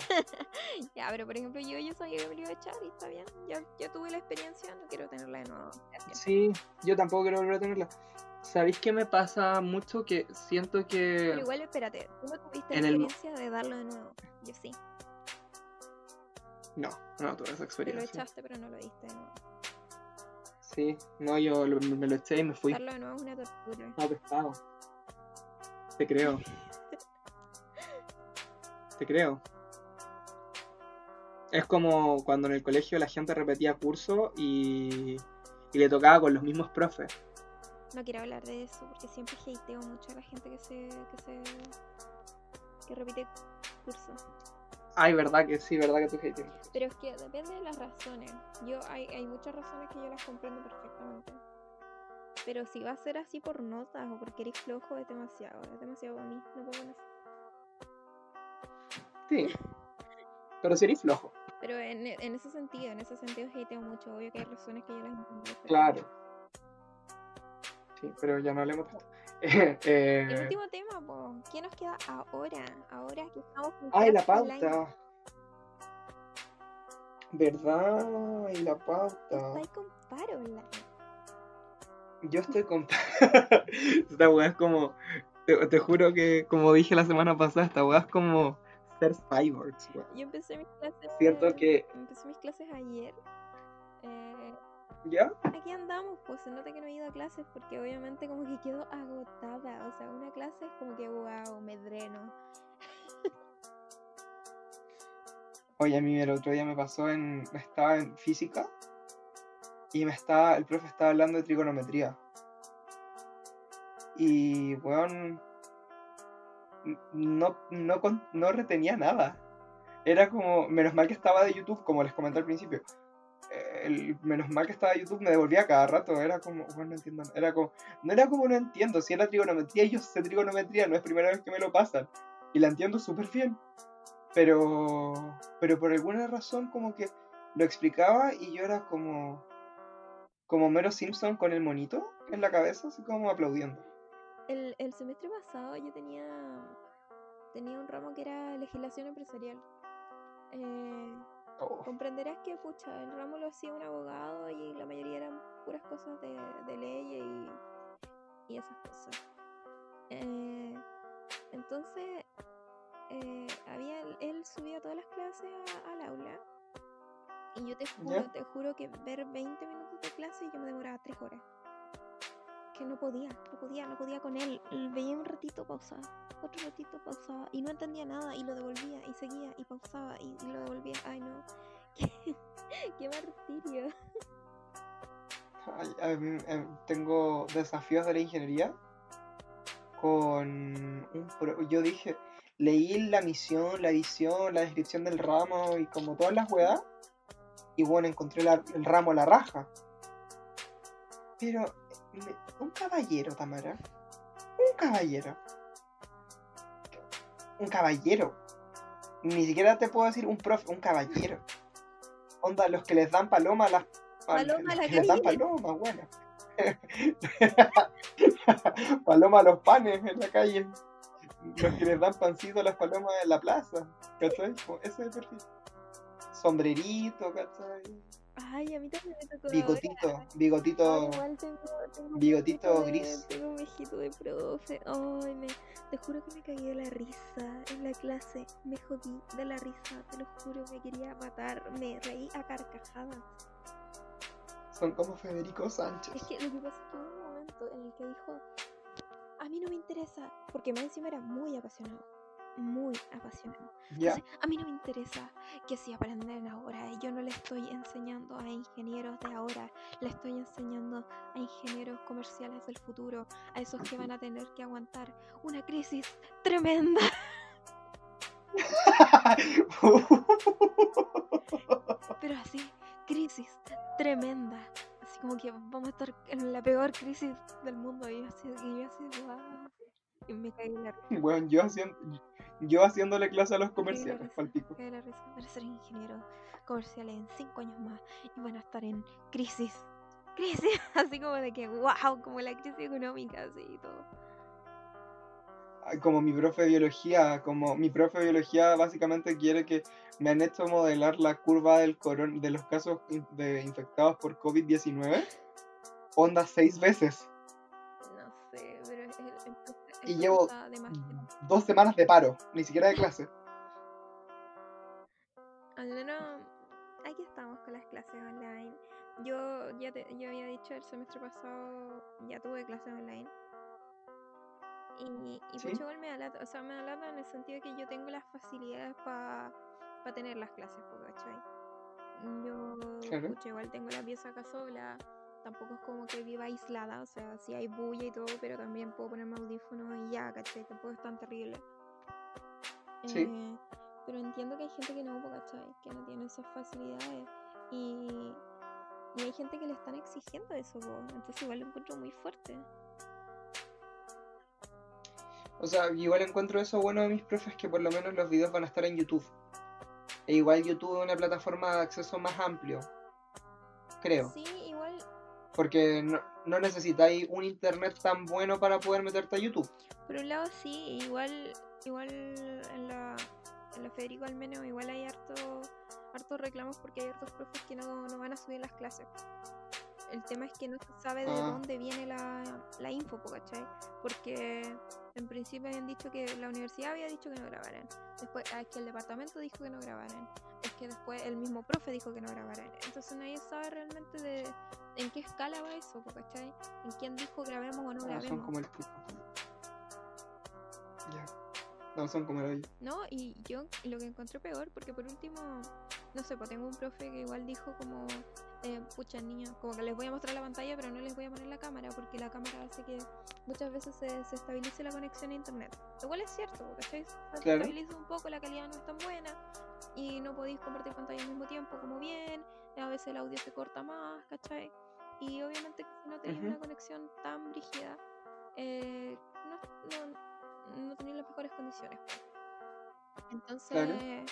S2: Ya, pero por ejemplo, yo, yo sabía que me lo iba a echar y está bien. Ya, ya tuve la experiencia, no quiero tenerla de nuevo. Gracias.
S1: Sí, yo tampoco quiero volver a tenerla. ¿Sabéis qué me pasa mucho? Que siento que...
S2: Pero igual, espérate, tú no tuviste la
S1: el
S2: experiencia de darlo de nuevo. Yo sí.
S1: No, no tuve esa
S2: Te lo
S1: experiencia.
S2: echaste, pero no lo diste de nuevo.
S1: Sí, no, yo lo- me lo eché y me fui.
S2: Darlo de nuevo es una tortura.
S1: No, pescado. Te creo. Te creo. Es como cuando en el colegio la gente repetía curso y, y le tocaba con los mismos profes.
S2: No quiero hablar de eso porque siempre hateo mucho a la gente que se. que se. que repite curso.
S1: Ay, verdad que sí, verdad que tú hating.
S2: Pero es que depende de las razones. Yo hay, hay muchas razones que yo las comprendo perfectamente. Pero si va a ser así por notas o porque eres flojo es demasiado, es demasiado para mí. No puedo con.
S1: Sí. Pero si eres flojo.
S2: Pero en, e- en ese sentido, en ese sentido hateo mucho. Obvio que hay razones que yo las entiendo.
S1: Claro. Sí, pero ya no hablemos de esto. Eh,
S2: El
S1: eh,
S2: último tema, po. ¿qué nos queda ahora? Ahora que estamos con
S1: Ay, la
S2: online.
S1: pauta. ¿Verdad? Y la pauta.
S2: Estáis con paro online.
S1: Yo estoy con. esta weá es como. Te, te juro que, como dije la semana pasada, esta weá es como ser cyborgs, weón.
S2: Yo empecé mis clases.
S1: Cierto que.
S2: Empecé mis clases ayer. Eh,
S1: ¿Ya?
S2: aquí andamos, pues se nota que no he ido a clases porque obviamente como que quedo agotada. O sea, una clase es como que wow, me dreno.
S1: Oye, a mí el otro día me pasó en. Estaba en física. Y me estaba. El profe estaba hablando de trigonometría. Y, weón. No, no, con- no retenía nada. Era como. Menos mal que estaba de YouTube, como les comenté al principio. El, menos mal que estaba YouTube me devolvía cada rato. Era como. Bueno, no entiendo. Era como. No era como no entiendo. Si era trigonometría, yo sé trigonometría. No es primera vez que me lo pasan. Y la entiendo súper bien. Pero. Pero por alguna razón, como que lo explicaba y yo era como. Como Mero Simpson con el monito en la cabeza, así como aplaudiendo.
S2: El, el semestre pasado yo tenía tenía un ramo que era legislación empresarial. Eh,
S1: Oh,
S2: comprenderás que, pucha, el ramo lo hacía un abogado y la mayoría eran puras cosas de, de ley y, y esas cosas. Eh, entonces, eh, había, él subía todas las clases a- al aula y yo te juro,
S1: ¿Ya?
S2: te juro que ver 20 minutos de clase yo me demoraba 3 horas. Que no podía, no podía, no podía con él. Veía un ratito, pausaba, otro ratito, pausaba, y no entendía nada, y lo devolvía, y seguía, y pausaba, y, lo devolvía. Ay, no. Qué, qué martirio.
S1: Ay, eh, tengo desafíos de la ingeniería con un pro- yo dije, leí la misión, la visión, la descripción del ramo y como todas las weas, y bueno, encontré el ramo a la raja. Pero un caballero, Tamara, un caballero, un caballero, ni siquiera te puedo decir un profe, un caballero. Onda, los que les dan paloma a las
S2: Paloma a
S1: los
S2: la
S1: que les dan paloma, bueno. paloma a los panes en la calle. Los que les dan pancito a las palomas en la plaza. ¿Cachai? Ese es el perfil. Sombrerito, ¿cachai?
S2: Ay, a mí también me tocó. ahora.
S1: Bigotito,
S2: Ay,
S1: bigotito.
S2: igual tengo, tengo
S1: bigotito
S2: de-
S1: gris.
S2: Tengo un viejito de profe. Ay, me, te juro que me caí de la risa en la clase. Me jodí de la risa, te lo juro, me quería matar. Me reí a carcajadas.
S1: Son como Federico Sánchez.
S2: Es que lo que pasa es que hubo un momento en el que dijo, a mí no me interesa, porque más encima era muy apasionado, muy apasionado. Entonces, a mí no me interesa que si aprenden ahora, yo no le estoy enseñando a ingenieros de ahora, le estoy enseñando a ingenieros comerciales del futuro, a esos que van a tener que aguantar una crisis tremenda. Pero así, crisis tremenda. Así como que vamos a estar en la peor crisis del mundo. Y así, y así, "Guau". Me caí la risa.
S1: bueno, yo haciendo, yo haciéndole clase a los comerciales, palpico.
S2: me caí la risa. Van a ser ingenieros comerciales en cinco años más y van a estar en crisis. Crisis, así como de que, wow, como la crisis económica, así y todo.
S1: Como mi profe de biología, como mi profe de biología básicamente quiere que me han hecho modelar la curva del coron de los casos de infectados por COVID-19, onda seis veces. Y llevo
S2: de
S1: dos semanas de paro, ni siquiera de clase.
S2: Al menos aquí estamos con las clases online. Yo ya te, yo había dicho el semestre pasado ya tuve clases online. Y, y
S1: Sí.
S2: pucha, igual me da lata, o sea, me da lata en el sentido que yo tengo las facilidades para tener las clases, ¿cachai? Yo,
S1: Claro.
S2: pucha, igual tengo la pieza acá sola, tampoco es como que viva aislada, o sea, sí hay bulla y todo, pero también puedo ponerme audífonos y ya, ¿cachai? Tampoco es tan terrible.
S1: Sí.
S2: Eh, pero entiendo que hay gente que no, ¿cachai? Que no tiene esas facilidades. Y, y hay gente que le están exigiendo eso, po, entonces igual lo encuentro muy fuerte.
S1: O sea, igual encuentro eso bueno de mis profes que por lo menos los videos van a estar en YouTube. E igual YouTube es una plataforma de acceso más amplio. Creo.
S2: Sí,
S1: Porque no, necesitáis un internet tan bueno para poder meterte a YouTube.
S2: por un lado sí, igual, igual en la, en la Federico al menos igual hay harto, hartos reclamos porque hay hartos profes que no, no van a subir las clases. El tema es que no se sabe de
S1: Ah.
S2: dónde viene la, la info, ¿cachai? Porque en principio habían dicho que la universidad había dicho que no grabaran. Después ah, es que el departamento dijo que no grabaran. Es que después el mismo profe dijo que no grabaran. Entonces nadie sabe realmente de en qué escala va eso, ¿cachai? En quién dijo grabemos o no
S1: Ah, son
S2: grabemos.
S1: como el pico. Ya. No, son como el.
S2: No, y yo lo que encontré peor, porque por último, no sé, pues tengo un profe que igual dijo como, eh, pucha niños, como que les voy a mostrar la pantalla, pero no les voy a poner la cámara, porque la cámara hace que muchas veces se, se estabilice la conexión a internet. Lo cual es cierto, ¿cachai? Se
S1: Claro.
S2: estabiliza un poco, la calidad no es tan buena, y no podéis compartir pantalla al mismo tiempo como bien, a veces el audio se corta más, ¿cachai? Y obviamente no tenéis
S1: Ujú.
S2: una conexión tan brígida, eh, no, no, no tenéis las mejores condiciones. Entonces,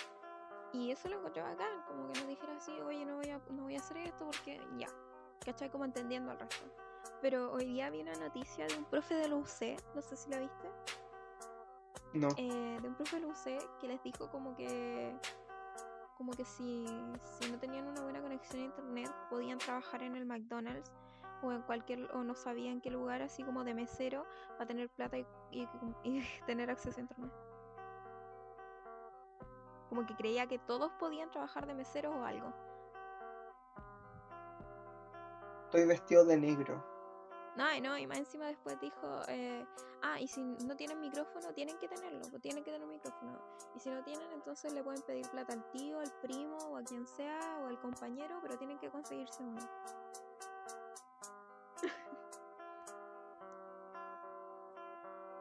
S2: y eso lo encontré bacán, como que nos dijera así, oye, no voy a, no voy a hacer esto porque ya, ¿cachai? Como entendiendo al resto. Pero hoy día vi una noticia de un profe de la UC, no sé si la viste,
S1: No.
S2: eh, de un profe de la UC que les dijo como que como que si, si no tenían una buena conexión a internet podían trabajar en el McDonald's o en cualquier o no sabía en qué lugar así como de mesero para tener plata y, y- y tener acceso a internet como que creía que todos podían trabajar de meseros o algo
S1: Estoy vestido de negro.
S2: No, no, y más encima después dijo, eh, ah, y si no tienen micrófono, tienen que tenerlo, pues tienen que tener un micrófono. Y si no tienen, entonces le pueden pedir plata al tío, al primo, o a quien sea, o al compañero, pero tienen que conseguirse uno.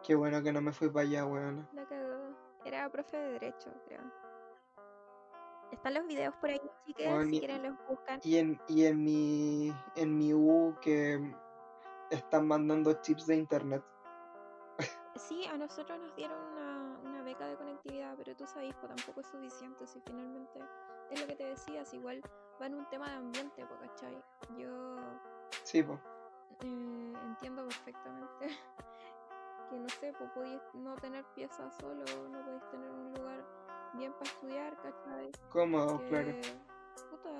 S1: Qué bueno que no me fui para allá, weón.
S2: La cagó. Era profe de derecho, creo. Están los videos por ahí, chicas,
S1: Bueno,
S2: si quieren los buscan.
S1: Y en, y en mi en mi U que están mandando chips de internet.
S2: Sí, a nosotros nos dieron una, una beca de conectividad, pero tú sabes, pues tampoco es suficiente si finalmente es lo que te decías, igual va en un tema de ambiente, pues, ¿cachai? Yo
S1: Sí, pues.
S2: eh, entiendo perfectamente que, no sé, pues podías no tener piezas solo, no podéis tener un lugar bien para estudiar, ¿cachai?
S1: Cómodo, claro.
S2: puta,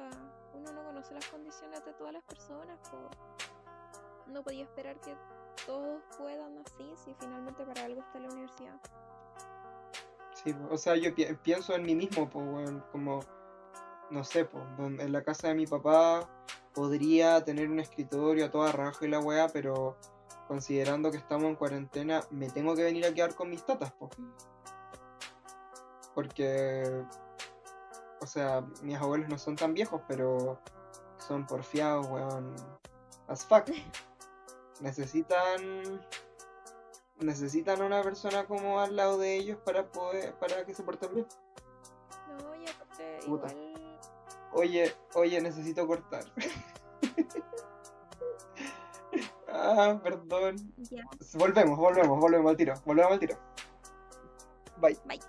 S2: uno no conoce las condiciones de todas las personas, pues no podía esperar que todos puedan así, si finalmente para algo está la universidad.
S1: Sí, o sea, yo pi- pienso en mí mismo, pues, weón, como, no sé, pues, en la casa de mi papá podría tener un escritorio a toda raja y la weá, pero considerando que estamos en cuarentena, me tengo que venir a quedar con mis tatas, pues. Porque, o sea, mis abuelos no son tan viejos, pero son porfiados, weón, as fuck. Necesitan necesitan una persona como al lado de ellos para poder para que se porten bien.
S2: No, y aparte,
S1: Puta.
S2: igual,
S1: Oye, oye, necesito cortar. ah, perdón. Volvemos, volvemos, volvemos al tiro. Volvemos al tiro. Bye.
S2: bye.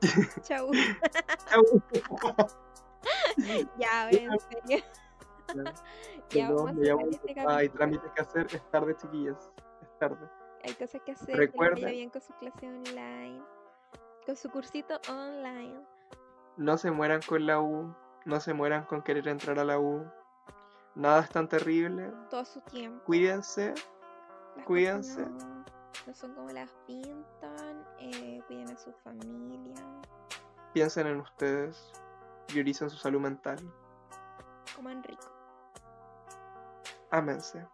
S2: Chau. ya, ahora en serio. Ya, vamos a este
S1: Hay
S2: capítulo.
S1: trámites que hacer. Es tarde, chiquillas. Es tarde.
S2: Hay cosas que hacer,
S1: Recuerden.
S2: bien con su clase online, con su cursito online.
S1: No se mueran con la U. No se mueran con querer entrar a la U. Nada es tan terrible.
S2: Todo su tiempo.
S1: Cuídense.
S2: Las
S1: cuídense.
S2: No, no son como las pintan. eh, cuiden a su familia.
S1: Piensen en ustedes. Prioricen su salud mental.
S2: Coman rico.
S1: ámense.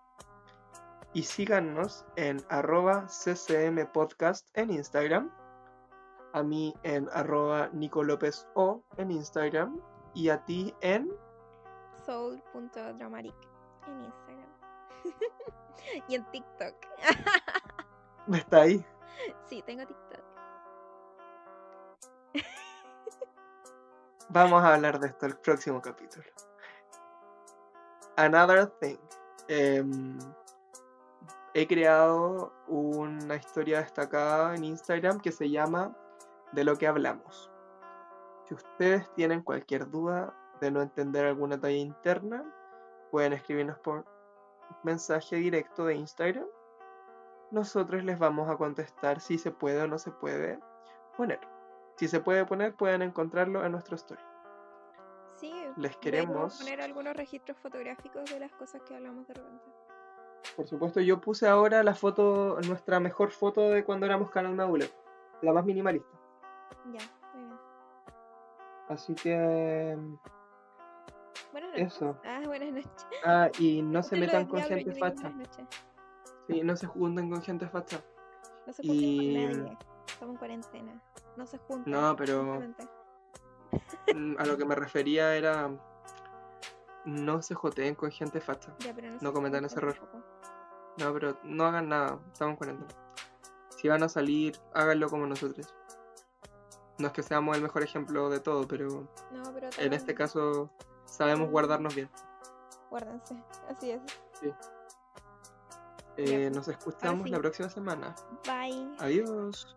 S1: Y síganos en arroba CCM Podcast en Instagram. A mí en arroba Nico López O en Instagram. Y a ti en...
S2: Soul.dramatic en Instagram. y en TikTok.
S1: Está ahí.
S2: sí, tengo TikTok.
S1: Vamos a hablar de esto el próximo capítulo. Another thing. Em, he creado una historia destacada en Instagram que se llama De lo que hablamos. Si ustedes tienen cualquier duda de no entender alguna talla interna, pueden escribirnos por mensaje directo de Instagram. Nosotros les vamos a contestar si se puede o no se puede poner. Si se puede poner, pueden encontrarlo en nuestro story.
S2: Sí,
S1: Les queremos.
S2: poner algunos registros fotográficos de las cosas que hablamos de repente.
S1: Por supuesto, yo puse ahora la foto, nuestra mejor foto de cuando éramos Canal Maule, la más minimalista.
S2: Ya, muy bien.
S1: Así que.
S2: Buenas noches.
S1: Eso.
S2: Ah, buenas noches.
S1: Ah, y no se metan con gente facha. Sí, no se junten con gente facha.
S2: No se junten
S1: Y-
S2: con nadie. Estamos en cuarentena. No se junten.
S1: No, pero-. Mm, A lo que me refería era. No se joteen con gente facha.
S2: Ya, pero no,
S1: no cometan ese error. No, pero no hagan nada, estamos en cuarentena. Si van a salir, háganlo como nosotros. No es que seamos el mejor ejemplo de todo, pero
S2: No, pero
S1: en este caso sabemos guardarnos bien.
S2: Guárdense. Así es.
S1: Eh, nos escuchamos
S2: sí.
S1: la próxima semana.
S2: Bye.
S1: Adiós.